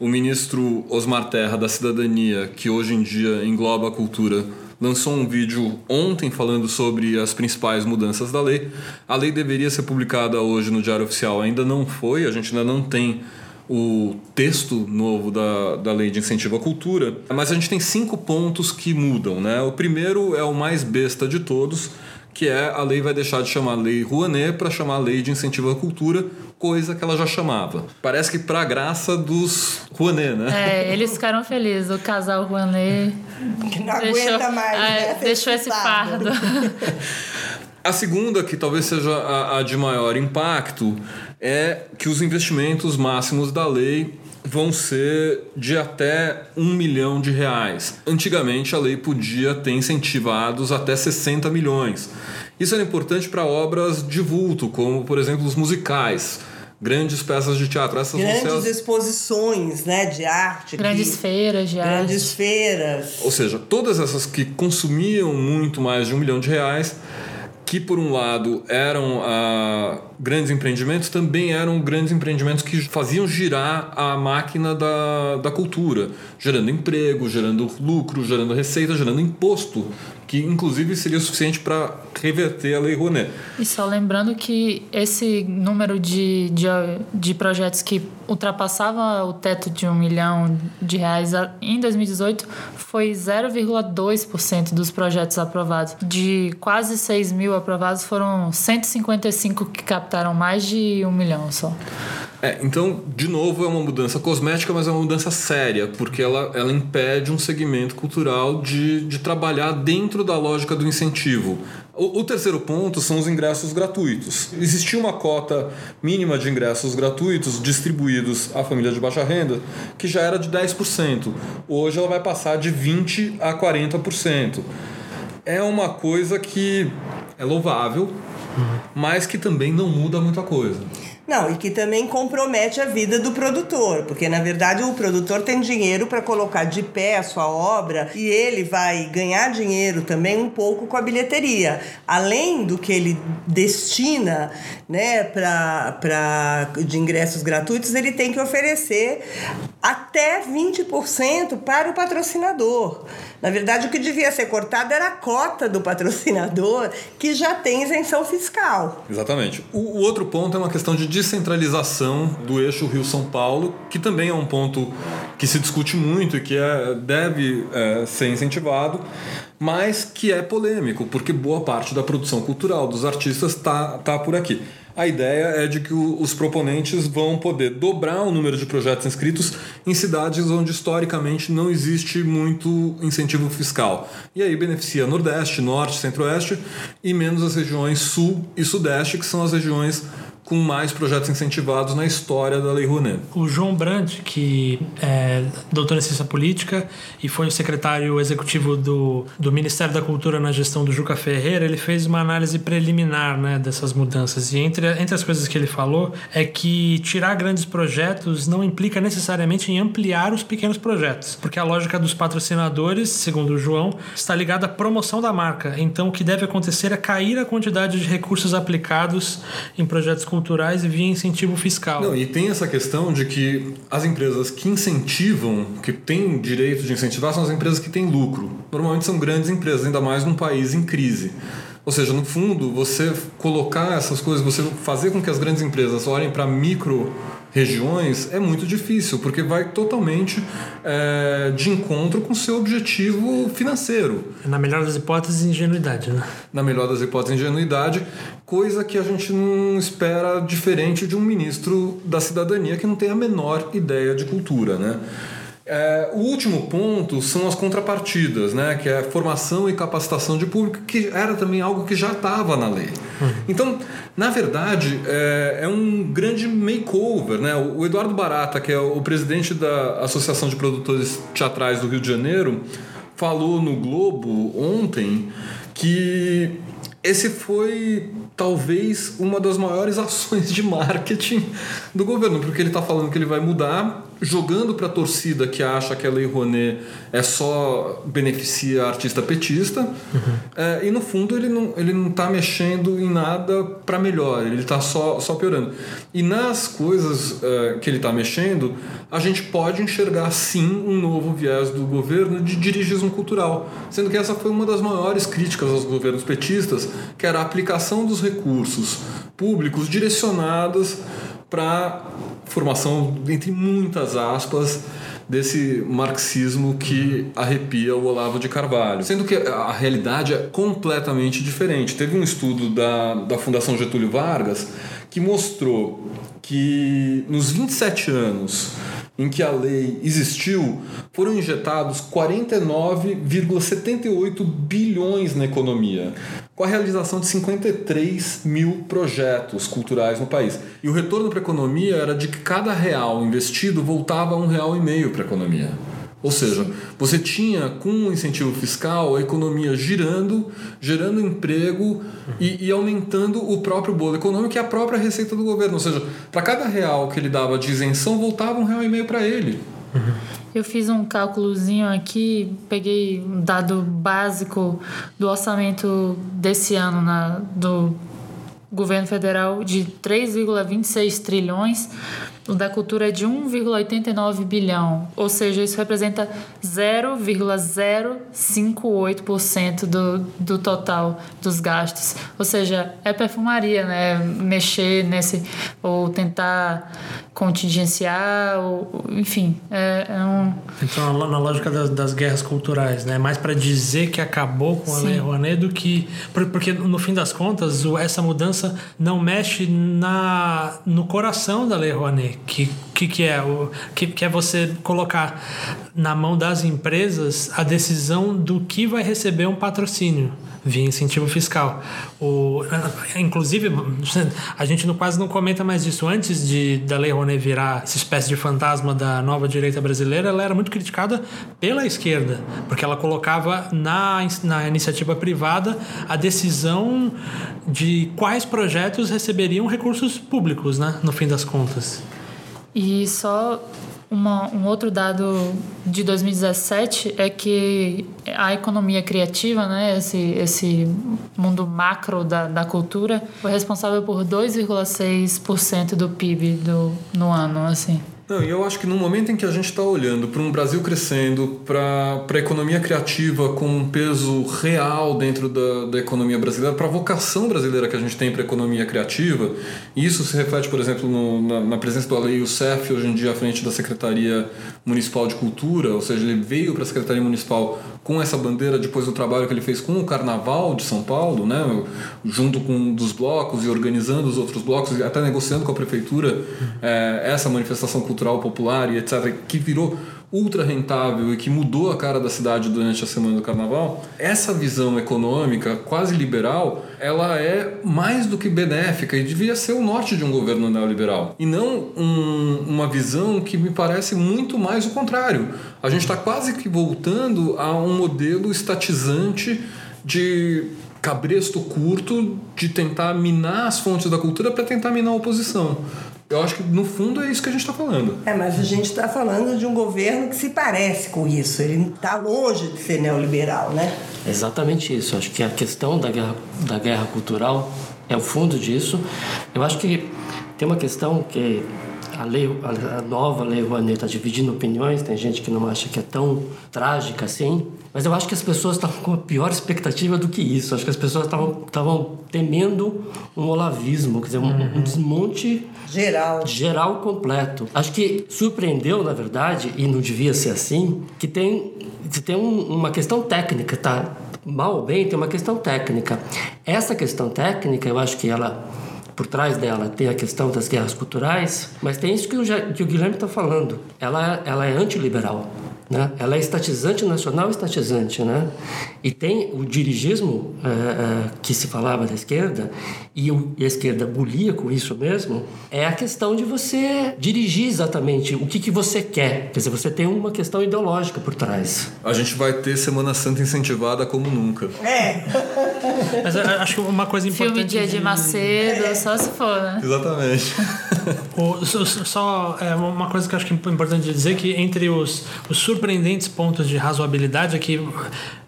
S1: O ministro Osmar Terra, da Cidadania, que hoje em dia engloba a cultura, lançou um vídeo ontem falando sobre as principais mudanças da lei. A lei deveria ser publicada hoje no Diário Oficial, ainda não foi, a gente ainda não tem o texto novo da, da lei de incentivo à cultura, mas a gente tem cinco pontos que mudam. Né? O primeiro é o mais besta de todos, que é a lei vai deixar de chamar lei Rouanet para chamar lei de incentivo à cultura, coisa que ela já chamava. Parece que para graça dos Rouanet, né?
S3: É, eles ficaram felizes, o casal Rouanet
S2: Que não aguenta mais,
S3: é,
S2: né?
S3: deixou esse fardo.
S1: A segunda, que talvez seja a, a de maior impacto, é que os investimentos máximos da lei vão ser de até um milhão de reais. Antigamente a lei podia ter incentivados até 60 milhões. Isso era importante para obras de vulto, como por exemplo os musicais, grandes peças de teatro. Essas
S2: Grandes
S1: as-
S2: exposições né, de arte.
S3: Grandes
S2: que-
S3: feiras de arte.
S2: Grandes feiras.
S1: Ou seja, todas essas que consumiam muito mais de um milhão de reais, que por um lado eram ah, grandes empreendimentos, também eram grandes empreendimentos que faziam girar a máquina da, da cultura, gerando emprego, gerando lucro, gerando receita, gerando imposto, que inclusive seria suficiente para reverter a Lei Rouanet.
S3: E só lembrando que esse número de, de, de projetos que ultrapassava o teto de um milhão de reais em 2018 foi 0,2% dos projetos aprovados. De quase 6 mil aprovados, foram 155 que captaram mais de um milhão só.
S1: É, então, de novo, é uma mudança cosmética, mas é uma mudança séria, porque ela, ela impede um segmento cultural de, de trabalhar dentro da lógica do incentivo. O, o terceiro ponto são os ingressos gratuitos. Existia uma cota mínima de ingressos gratuitos distribuídos à família de baixa renda, que já era de 10%. Hoje ela vai passar de 20% a 40%. É uma coisa que é louvável, mas que também não muda muita coisa.
S2: Não, e que também compromete a vida do produtor, porque na verdade o produtor tem dinheiro para colocar de pé a sua obra e ele vai ganhar dinheiro também um pouco com a bilheteria. Além do que ele destina né, para de ingressos gratuitos, ele tem que oferecer até 20% para o patrocinador. Na verdade, o que devia ser cortado era a cota do patrocinador, que já tem isenção fiscal.
S1: Exatamente. O, o outro ponto é uma questão de descentralização do eixo Rio-São Paulo, que também é um ponto que se discute muito e que é, deve é, ser incentivado, mas que é polêmico, porque boa parte da produção cultural dos artistas está tá por aqui. A ideia é de que os proponentes vão poder dobrar o número de projetos inscritos em cidades onde historicamente não existe muito incentivo fiscal. E aí beneficia Nordeste, Norte, Centro-Oeste e menos as regiões Sul e Sudeste, que são as regiões com mais projetos incentivados na história da Lei Rouanet.
S4: O João Brandt, que é doutor em ciência política e foi o secretário executivo do, do Ministério da Cultura na gestão do Juca Ferreira, ele fez uma análise preliminar né, dessas mudanças. E entre, entre as coisas que ele falou é que tirar grandes projetos não implica necessariamente em ampliar os pequenos projetos, porque a lógica dos patrocinadores, segundo o João, está ligada à promoção da marca. Então, o que deve acontecer é cair a quantidade de recursos aplicados em projetos culturais via incentivo fiscal.
S1: Não, e tem essa questão de que as empresas que incentivam, que têm direito de incentivar, são as empresas que têm lucro. Normalmente são grandes empresas, ainda mais num país em crise. Ou seja, no fundo, você colocar essas coisas, você fazer com que as grandes empresas olhem para micro regiões é muito difícil, porque vai totalmente é, de encontro com o seu objetivo financeiro.
S4: Na melhor das hipóteses, ingenuidade, né?
S1: Na melhor das hipóteses, ingenuidade, coisa que a gente não espera diferente de um ministro da cidadania que não tem a menor ideia de cultura, né? É, o último ponto são as contrapartidas, né? que é formação e capacitação de público, que era também algo que já estava na lei. Uhum. Então, na verdade, é, é, um grande makeover. Né? O Eduardo Barata, que é o presidente da Associação de Produtores Teatrais do Rio de Janeiro, falou no Globo ontem que esse foi talvez uma das maiores ações de marketing do governo, porque ele está falando que ele vai mudar jogando para a torcida que acha que a Lei Rouanet é só beneficia artista petista uhum. é, e no fundo ele não ele não está mexendo em nada para melhor ele está só só piorando e nas coisas é, que ele está mexendo a gente pode enxergar sim um novo viés do governo de dirigismo cultural sendo que essa foi uma das maiores críticas aos governos petistas que era a aplicação dos recursos públicos direcionados para formação, entre muitas aspas, desse marxismo que arrepia o Olavo de Carvalho. Sendo que a realidade é completamente diferente. Teve um estudo da, da Fundação Getúlio Vargas que mostrou que nos 27 anos em que a lei existiu, foram injetados 49,78 bilhões na economia, com a realização de 53 mil projetos culturais no país. E o retorno para a economia era de que cada real investido voltava um real e meio para a economia. Ou seja, você tinha com o incentivo fiscal a economia girando, gerando emprego e, e, aumentando o próprio bolo econômico e a própria receita do governo. Ou seja, para cada real que ele dava de isenção, voltava um real e meio para ele.
S3: Eu fiz um cálculozinho aqui, peguei um dado básico do orçamento desse ano na, do governo federal de 3,26 trilhões da cultura é de 1,89 bilhão, ou seja, isso representa 0,058% do, do total dos gastos. Ou seja, é perfumaria, né? Mexer nesse, ou tentar contingenciar, ou, enfim, é, é um...
S4: Então, na lógica das, das guerras culturais, né? Mais para dizer que acabou com a Sim. Lei Rouanet do que... Porque, no fim das contas, essa mudança não mexe na, no coração da Lei Rouanet, que que, que é o que, que é você colocar na mão das empresas a decisão do que vai receber um patrocínio via incentivo fiscal. O, inclusive, a gente quase não comenta mais disso. Antes de, da Lei Rouanet virar essa espécie de fantasma da nova direita brasileira, ela era muito criticada pela esquerda, porque ela colocava na, na iniciativa privada a decisão de quais projetos receberiam recursos públicos, né, no fim das contas.
S3: E só uma, um outro dado de 2017 é que a economia criativa, né, esse, esse mundo macro da, da cultura, foi responsável por 2,6% do PIB do, no ano. Assim.
S1: Não, e eu acho que no momento em que a gente está olhando para um Brasil crescendo, para a economia criativa com um peso real dentro da, da economia brasileira, para a vocação brasileira que a gente tem para a economia criativa, isso se reflete, por exemplo, no, na, na, presença do Alei Youssef, hoje em dia à frente da Secretaria Municipal de Cultura, ou seja, ele veio para a Secretaria Municipal com essa bandeira depois do trabalho que ele fez com o Carnaval de São Paulo, né, junto com um dos blocos e organizando os outros blocos, e até negociando com a prefeitura é, essa manifestação cultural cultural popular e etc., que virou ultra rentável e que mudou a cara da cidade durante a semana do carnaval, essa visão econômica quase liberal, ela é mais do que benéfica e devia ser o norte de um governo neoliberal. E não um, uma visão que me parece muito mais o contrário. A gente está quase que voltando a um modelo estatizante de cabresto curto de tentar minar as fontes da cultura para tentar minar a oposição. Eu acho que no fundo é isso que a gente está falando.
S2: É, mas a gente está falando de um governo que se parece com isso. Ele está longe de ser neoliberal, né?
S7: Exatamente isso. Acho que a questão da guerra, da guerra cultural é o fundo disso. Eu acho que tem uma questão que a, lei, a nova lei Rouanet está dividindo opiniões. Tem gente que não acha que é tão trágica assim. Mas eu acho que as pessoas estavam com a pior expectativa do que isso. Acho que as pessoas estavam temendo um olavismo, quer dizer, um, uhum. um, desmonte
S2: geral.
S7: geral completo. Acho que surpreendeu, na verdade, e não devia ser assim, que tem, que tem um, uma questão técnica, tá? Mal ou bem, tem uma questão técnica. Essa questão técnica, eu acho que ela por trás dela tem a questão das guerras culturais, mas tem isso que o, que o Guilherme está falando. Ela, ela é antiliberal. Né? Ela é estatizante nacional estatizante. Né? E tem o dirigismo é, é, que se falava da esquerda, e, o, e, a esquerda bulia com isso mesmo, é a questão de você dirigir exatamente o que, que você quer. Quer dizer, você tem uma questão ideológica por trás.
S1: A gente vai ter Semana Santa incentivada como nunca.
S2: É.
S4: Mas acho que uma coisa importante.
S3: Filme Dia de Macedo, é. só se for, né?
S1: Exatamente.
S4: o, só, só é, uma coisa que eu acho que é importante dizer que entre os, os surpreendentes pontos de razoabilidade é que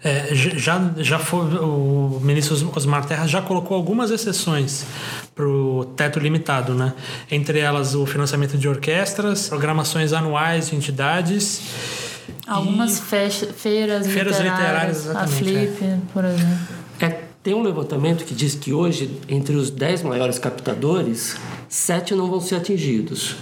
S4: é, já, já foi, o ministro Osmar Terra já colocou algumas exceções para o teto limitado, né? Entre elas o financiamento de orquestras, programações anuais de entidades.
S3: Algumas feiras, feiras literárias, literárias a Flip, é. por exemplo.
S7: É, tem um levantamento que diz que hoje, entre os 10 maiores captadores, sete não vão ser atingidos.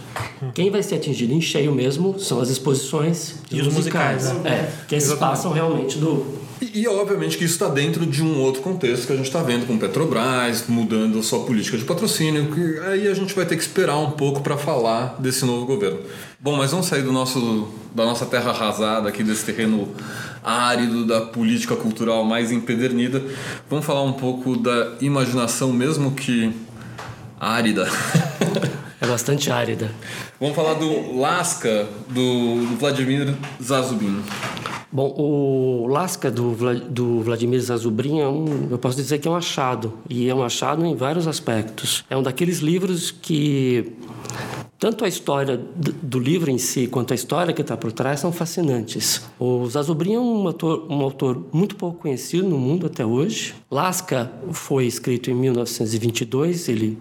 S7: Quem vai ser atingido em cheio mesmo são as exposições
S4: e os musicais. musicais
S7: né? É, que esses passam realmente do.
S1: E, e, obviamente que isso está dentro de um outro contexto que a gente está vendo com Petrobras mudando a sua política de patrocínio, que aí a gente vai ter que esperar um pouco para falar desse novo governo. Bom, mas vamos sair do nosso, da nossa terra arrasada aqui, desse terreno árido da política cultural mais empedernida. Vamos falar um pouco da imaginação, mesmo que árida.
S7: É bastante árida.
S1: Vamos falar do Lasca, do, Vladimir Zazubin.
S7: Bom, o Lasca do, do Vladimir Zazubin é um, eu posso dizer que é um achado, e é um achado em vários aspectos. É um daqueles livros que tanto a história do livro em si quanto a história que está por trás são fascinantes. O Zazubrin é um autor, um autor muito pouco conhecido no mundo até hoje. Lasca foi escrito em 1922, ele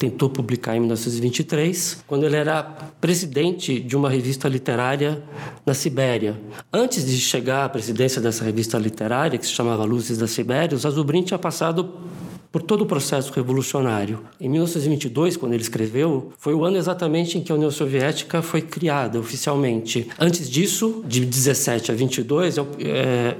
S7: tentou publicar em 1923, quando ele era presidente de uma revista literária na Sibéria. Antes de chegar à presidência dessa revista literária, que se chamava Luzes da Sibéria, o Zazubrin tinha passado por todo o processo revolucionário. Em 1922, quando ele escreveu, foi o ano exatamente em que a União Soviética foi criada oficialmente. Antes disso, de 17 a 22, é,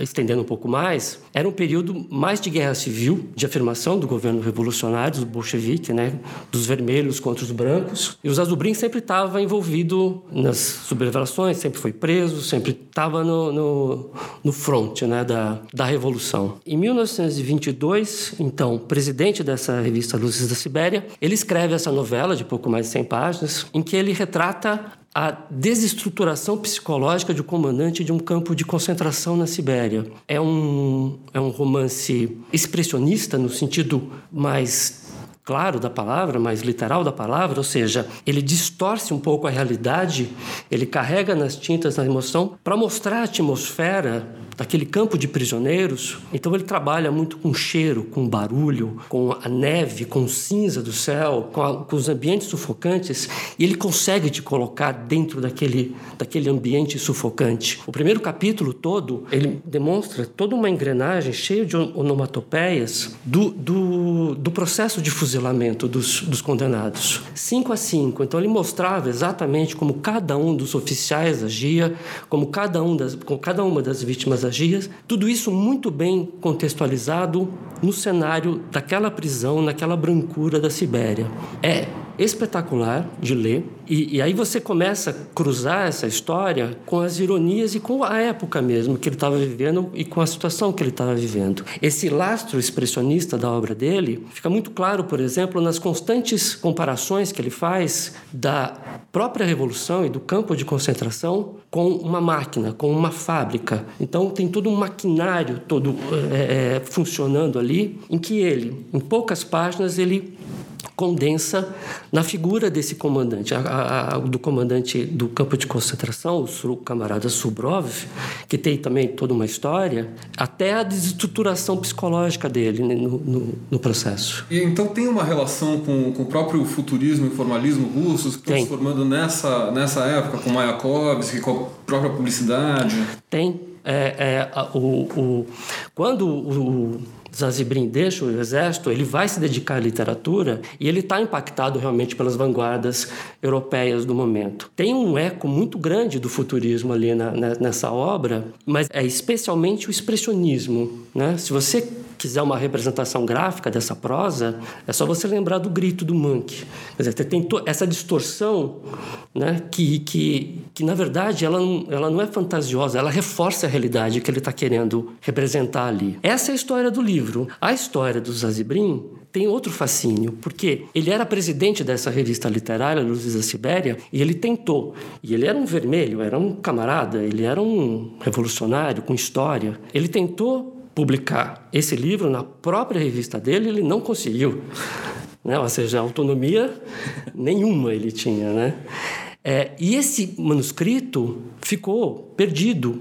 S7: estendendo um pouco mais, era um período mais de guerra civil, de afirmação do governo revolucionário, do bolchevique, né, dos vermelhos contra os brancos. E o Zazubrin sempre estava envolvido nas sublevações, sempre foi preso, sempre estava no, no, no front né, da, da revolução. Em 1922, então presidente dessa revista Luzes da Sibéria, ele escreve essa novela de pouco mais de 100 páginas, em que ele retrata a desestruturação psicológica de um comandante de um campo de concentração na Sibéria. É um, é um romance expressionista no sentido mais claro da palavra, mais literal da palavra, ou seja, ele distorce um pouco a realidade, ele carrega nas tintas da emoção para mostrar a atmosfera daquele campo de prisioneiros. Então ele trabalha muito com cheiro, com barulho, com a neve, com cinza do céu, com, a, com os ambientes sufocantes, e ele consegue te colocar dentro daquele, daquele ambiente sufocante. O primeiro capítulo todo, ele demonstra toda uma engrenagem cheia de onomatopeias do, do, do processo de fuzilamento dos, dos condenados. Cinco a cinco. Então ele mostrava exatamente como cada um dos oficiais agia, como cada, um das, como cada uma das vítimas Tudo isso muito bem contextualizado no cenário daquela prisão, naquela brancura da Sibéria. É espetacular de ler. E, e, aí você começa a cruzar essa história com as ironias e com a época mesmo que ele estava vivendo e com a situação que ele estava vivendo. Esse lastro expressionista da obra dele fica muito claro, por exemplo, nas constantes comparações que ele faz da própria revolução e do campo de concentração com uma máquina, com uma fábrica. Então tem todo um maquinário todo é, funcionando ali, em que ele, em poucas páginas, ele condensa na figura desse comandante, a, a, do comandante do campo de concentração, o camarada Subrov, que tem também toda uma história, até a desestruturação psicológica dele né, no, no, no, processo.
S1: E então tem uma relação com, com o próprio futurismo e formalismo russos que estão se formando nessa, nessa época, com Mayakovsky, com a própria publicidade?
S7: Tem. É, é, o, o, quando o, Zazibrin deixa o exército, ele vai se dedicar à literatura e ele está impactado realmente pelas vanguardas europeias do momento. Tem um eco muito grande do futurismo ali na, nessa obra, mas é especialmente o expressionismo. Né? Se você quiser uma representação gráfica dessa prosa, é só você lembrar do grito do Monk. Quer dizer, tem essa distorção né, que, que, que, na verdade, ela, ela não é fantasiosa, ela reforça a realidade que ele está querendo representar ali. Essa é a história do livro. A história do Zazibrim tem outro fascínio, porque ele era presidente dessa revista literária, Luzes da Sibéria, e ele tentou. E ele era um vermelho, era um camarada, ele era um revolucionário com história. Ele tentou publicar esse livro na própria revista dele, ele não conseguiu. Né? Ou seja, autonomia nenhuma ele tinha. Né? É, e esse manuscrito ficou perdido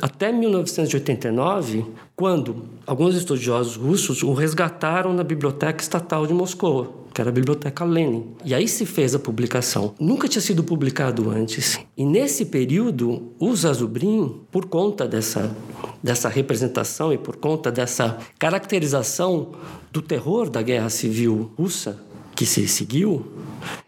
S7: até 1989, quando alguns estudiosos russos o resgataram na Biblioteca Estatal de Moscou que era a Biblioteca Lenin. E aí se fez a publicação. Nunca tinha sido publicado antes. E nesse período, o Zazubrin, por conta dessa, dessa representação e por conta dessa caracterização do terror da guerra civil russa, que se seguiu,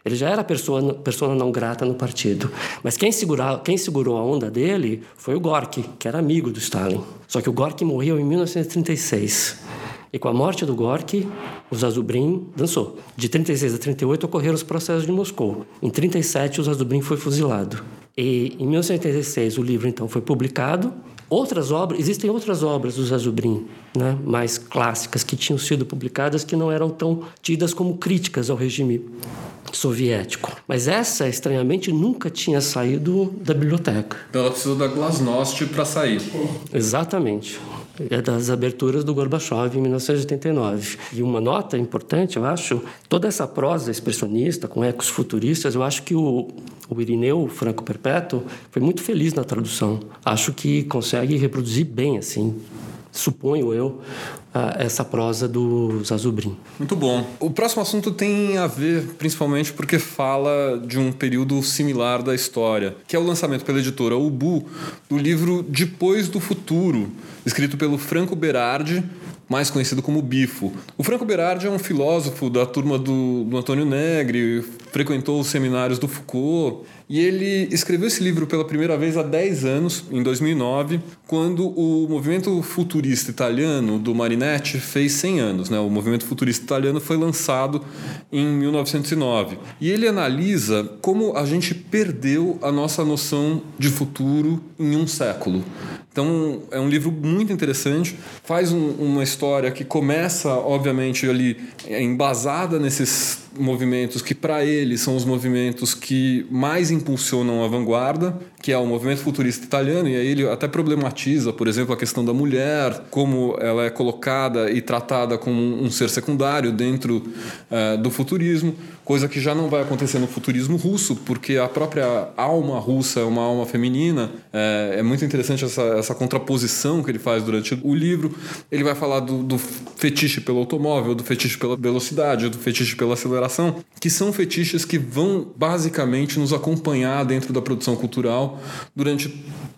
S7: ele já era pessoa, pessoa não grata no partido. Mas quem, segurou quem segurou a onda dele foi o Gorky, que era amigo do Stalin. Só que o Gorky morreu em 1936. E com a morte do Gorky, o Zazubrin dançou. De 36 a 38 ocorreram os processos de Moscou. Em 37, o Zazubrin foi fuzilado. E em 1986 o livro então foi publicado. Outras obras, existem outras obras do Zazubrin, né, mais clássicas que tinham sido publicadas que não eram tão tidas como críticas ao regime soviético. Mas essa, estranhamente, nunca tinha saído da biblioteca.
S1: Então ela precisou da Glasnost para sair.
S7: Exatamente é das aberturas do Gorbachev em 1989. E uma nota importante, eu acho, toda essa prosa expressionista com ecos futuristas, eu acho que o, o Irineu Franco Perpétuo foi muito feliz na tradução. Acho que consegue reproduzir bem, assim, suponho eu, essa prosa do Zazubrin.
S1: Muito bom. O próximo assunto tem a ver principalmente porque fala de um período similar da história, que é o lançamento pela editora Ubu do livro Depois do Futuro, escrito pelo Franco Berardi, mais conhecido como Bifo. O Franco Berardi é um filósofo da turma do, do Antônio Negri, frequentou os seminários do Foucault e ele escreveu esse livro pela primeira vez há 10 anos, em 2009, quando o movimento futurista italiano do Marinetti fez 100 anos. Né? O movimento futurista italiano foi lançado em 1909. E ele analisa como a gente perdeu a nossa noção de futuro em um século. Então é um livro muito interessante, faz um, uma história que começa, obviamente, ali embasada nesses movimentos que, para ele, são os movimentos que mais impulsionam a vanguarda, que é o movimento futurista italiano, e aí ele até problematiza, por exemplo, a questão da mulher, como ela é colocada e tratada como um ser secundário dentro uh, do futurismo, coisa que já não vai acontecer no futurismo russo, porque a própria alma russa é uma alma feminina. É, é muito interessante essa, essa contraposição que ele faz durante o livro. Ele vai falar do, do fetiche pelo automóvel, do fetiche pela velocidade, do fetiche pela aceleração, que são fetiches que vão basicamente nos acompanhar dentro da produção cultural durante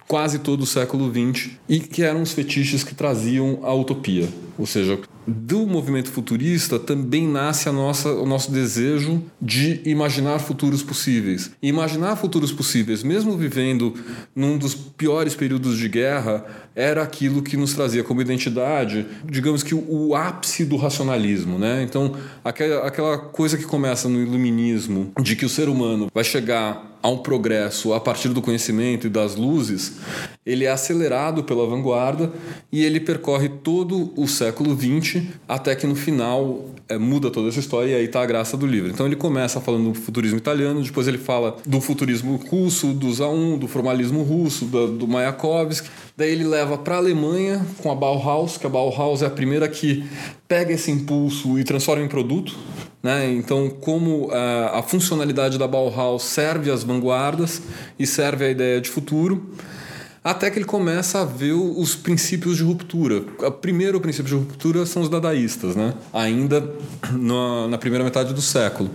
S1: quase todo o século XX e que eram os fetiches que traziam a utopia. Ou seja, do movimento futurista também nasce a nossa, o nosso desejo de imaginar futuros possíveis. E imaginar futuros possíveis, mesmo vivendo num dos piores períodos de guerra, era aquilo que nos trazia como identidade, digamos que o, o ápice do racionalismo. Né? Então, aquela, aquela coisa que começa no iluminismo, de que o ser humano vai chegar a um progresso a partir do conhecimento e das luzes, ele é acelerado pela vanguarda e ele percorre todo o século XX até que no final é, muda toda essa história e aí está a graça do livro. Então ele começa falando do futurismo italiano, depois ele fala do futurismo russo, do Zaun, do formalismo russo, do, Mayakovsky. Daí ele leva para a Alemanha com a Bauhaus, que a Bauhaus é a primeira que pega esse impulso e transforma em produto. Né? Então, como a, eh, a funcionalidade da Bauhaus serve às vanguardas e serve à ideia de futuro, até que ele começa a ver os princípios de ruptura. O primeiro princípio de ruptura são os dadaístas, né? ainda na, na primeira metade do século.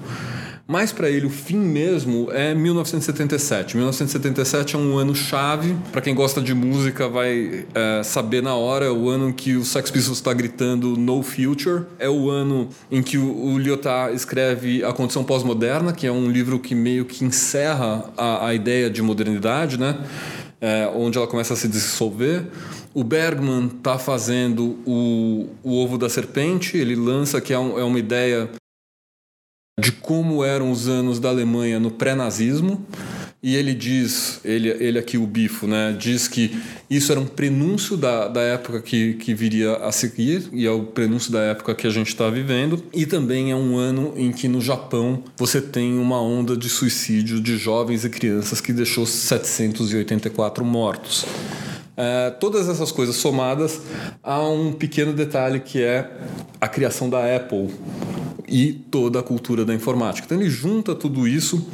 S1: Mas para ele o fim mesmo é 1977. 1977 é um ano chave. Para quem gosta de música vai é, saber na hora. É o ano em que o Sex Pistols está gritando No Future. É o ano em que o, o Lyotard escreve A Condição Pós-Moderna, que é um livro que meio que encerra a, a ideia de modernidade, né? É, onde ela começa a se dissolver. O Bergman está fazendo o, o Ovo da Serpente, ele lança que é, um, é uma ideia de como eram os anos da Alemanha no pré-nazismo. E ele diz, ele, ele aqui, o Bifo, né, diz que isso era um prenúncio da, da época que, que viria a seguir, e é o prenúncio da época que a gente está vivendo. E também é um ano em que no Japão você tem uma onda de suicídio de jovens e crianças que deixou 784 mortos. É, todas essas coisas somadas há um pequeno detalhe que é a criação da Apple e toda a cultura da informática. Então ele junta tudo isso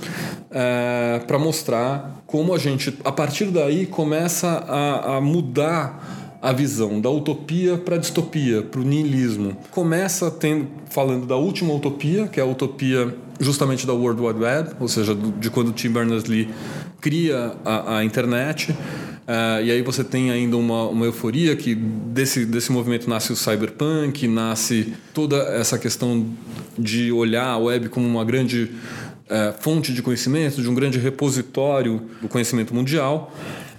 S1: é, para mostrar como a gente, a partir daí, começa a, a mudar a visão da utopia para a distopia, para o niilismo. Começa tendo, falando da última utopia, que é a utopia justamente da World Wide Web, ou seja, de quando Tim Berners-Lee cria a, a internet. Uh, e aí você tem ainda uma, uma euforia que desse, desse movimento nasce o cyberpunk, nasce toda essa questão de olhar a web como uma grande uh, fonte de conhecimento, de um grande repositório do conhecimento mundial.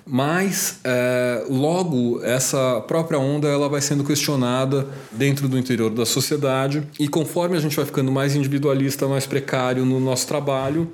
S1: Mas uh, logo essa própria onda ela vai sendo questionada dentro do interior da sociedade e conforme a gente vai ficando mais individualista, mais precário no nosso trabalho,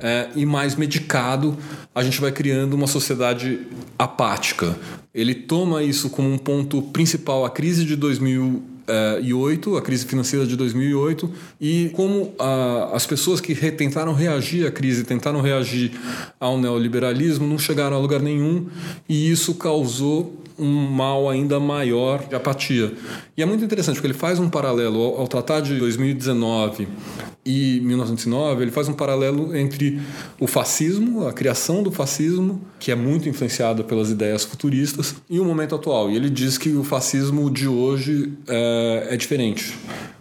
S1: é, e mais medicado, a gente vai criando uma sociedade apática. Ele toma isso como um ponto principal a crise de 2008, a crise financeira de 2008, e como a, as pessoas que re, tentaram reagir à crise, tentaram reagir ao neoliberalismo, não chegaram a lugar nenhum, e isso causou um mal ainda maior de apatia. E é muito interessante porque ele faz um paralelo ao, ao Tratado de 2019 e 1909, ele faz um paralelo entre o fascismo, a criação do fascismo, que é muito influenciada pelas ideias futuristas, e o momento atual. E ele diz que o fascismo de hoje é, é diferente.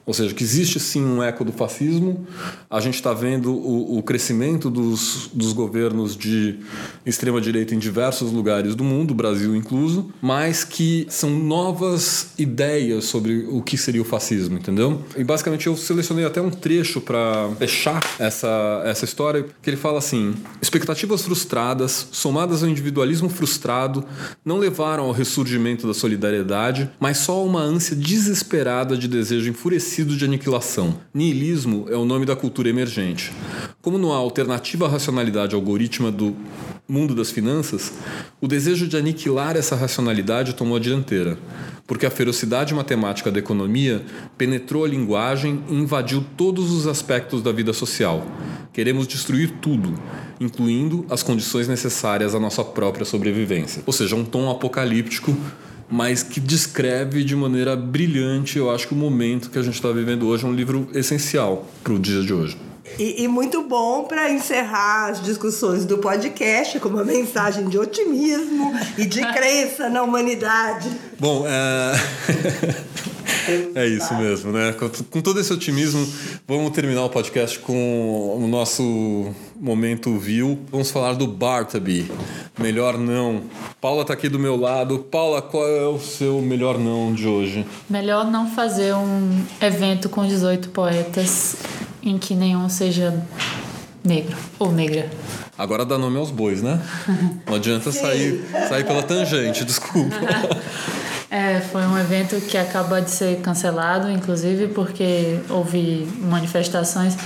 S1: Ou seja, que existe sim um eco do fascismo. A gente está vendo o, o, crescimento dos, dos governos de extrema-direita em diversos lugares do mundo, Brasil incluso, mas que são novas ideias sobre o que seria o fascismo, entendeu? E basicamente eu selecionei até um trecho para fechar essa, essa história, que ele fala assim: expectativas frustradas, somadas ao individualismo frustrado, não levaram ao ressurgimento da solidariedade, mas só a uma ânsia desesperada de desejo enfurecido de aniquilação. Nihilismo é o nome da cultura emergente. Como não há alternativa à racionalidade algorítmica do mundo das finanças, o desejo de aniquilar essa racionalidade tomou a dianteira, porque a ferocidade matemática da economia penetrou a linguagem e invadiu todos os aspectos da vida social. Queremos destruir tudo, incluindo as condições necessárias à nossa própria sobrevivência. Ou seja, um tom apocalíptico mas que descreve de maneira brilhante, eu acho que o momento que a gente está vivendo hoje é um livro essencial para o dia de hoje.
S2: E, e muito bom para encerrar as discussões do podcast com uma mensagem de otimismo e de crença na humanidade.
S1: Bom, é... é isso mesmo, né? Com, com todo esse otimismo, vamos terminar o podcast com o nosso momento viu. Vamos falar do Bartaby. Melhor não. Paula tá aqui do meu lado. Paula, qual é o seu melhor não de hoje?
S3: Melhor não fazer um evento com 18 poetas em que nenhum seja negro ou negra.
S1: Agora dá nome aos bois, né? Não adianta sair, sair pela tangente, desculpa.
S3: É, foi um evento que acaba de ser cancelado, inclusive porque houve manifestações.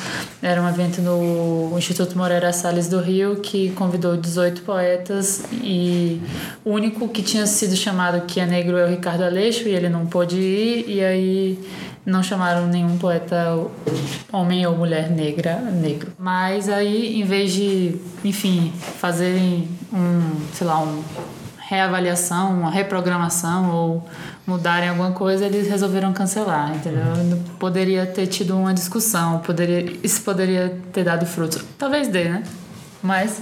S3: Era um evento no Instituto Moreira Salles do Rio que convidou 18 poetas e o único que tinha sido chamado que é negro é o Ricardo Aleixo e ele não pôde ir e aí não chamaram nenhum poeta homem ou mulher negra negro. Mas aí, em vez de, enfim, fazerem um, sei lá, um reavaliação, uma reprogramação ou mudarem alguma coisa, eles resolveram cancelar, entendeu? Poderia ter tido uma discussão, poderia, isso poderia ter dado frutos. Talvez dê, né? Mas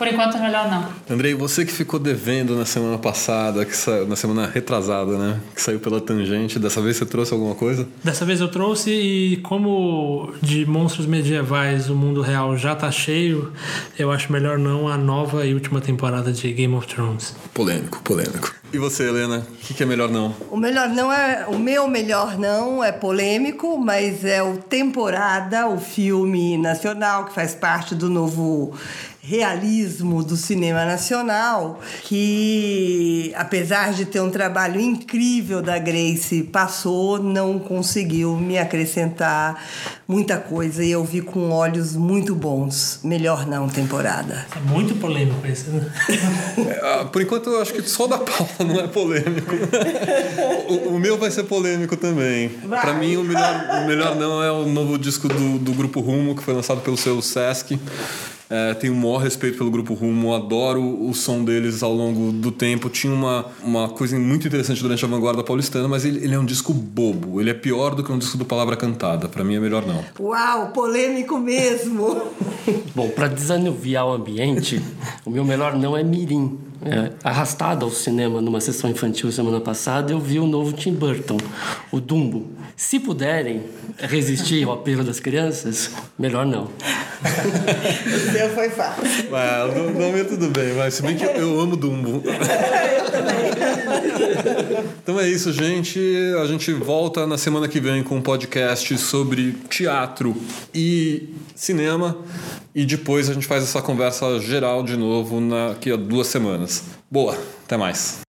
S3: por enquanto é melhor não.
S1: Andrei, você que ficou devendo na semana passada, que saiu, na semana retrasada, né? Que saiu pela tangente, dessa vez você trouxe alguma coisa?
S4: Dessa vez eu trouxe e como de monstros medievais o mundo real já tá cheio, eu acho melhor não a nova e última temporada de Game of Thrones.
S1: Polêmico, polêmico. E você, Helena? O que, que é melhor não?
S2: O melhor não é. O meu melhor não é polêmico, mas é o Temporada, o filme nacional que faz parte do novo realismo do cinema nacional, que apesar de ter um trabalho incrível da Grace, passou, não conseguiu me acrescentar muita coisa e eu vi com olhos muito bons. Melhor não temporada.
S4: É muito polêmico esse, né?
S1: É, por enquanto eu acho que só da Paula não é polêmico. o, o, meu vai ser polêmico também. Para mim o melhor, o melhor não é o novo disco do, do grupo Rumo que foi lançado pelo seu Sesc. É, tenho o maior respeito pelo Grupo Rumo, adoro o som deles ao longo do tempo. Tinha uma, uma coisa muito interessante durante a vanguarda paulistana, mas ele, ele é um disco bobo. Ele é pior do que um disco do Palavra Cantada. Para mim é melhor não.
S2: Uau, polêmico mesmo!
S7: Bom, para desanuviar o ambiente, o meu melhor não é Mirim. É, arrastado ao cinema numa sessão infantil semana passada, eu vi o novo Tim Burton, o Dumbo. Se puderem resistir ao apelo das crianças, melhor não.
S2: o seu foi fácil.
S1: Ah, o nome é tudo bem, mas se bem que eu amo Dumbo.
S2: eu também.
S1: Então é isso, gente. A gente volta na semana que vem com um podcast sobre teatro e cinema. E depois a gente faz essa conversa geral de novo daqui a duas semanas. Boa, até mais.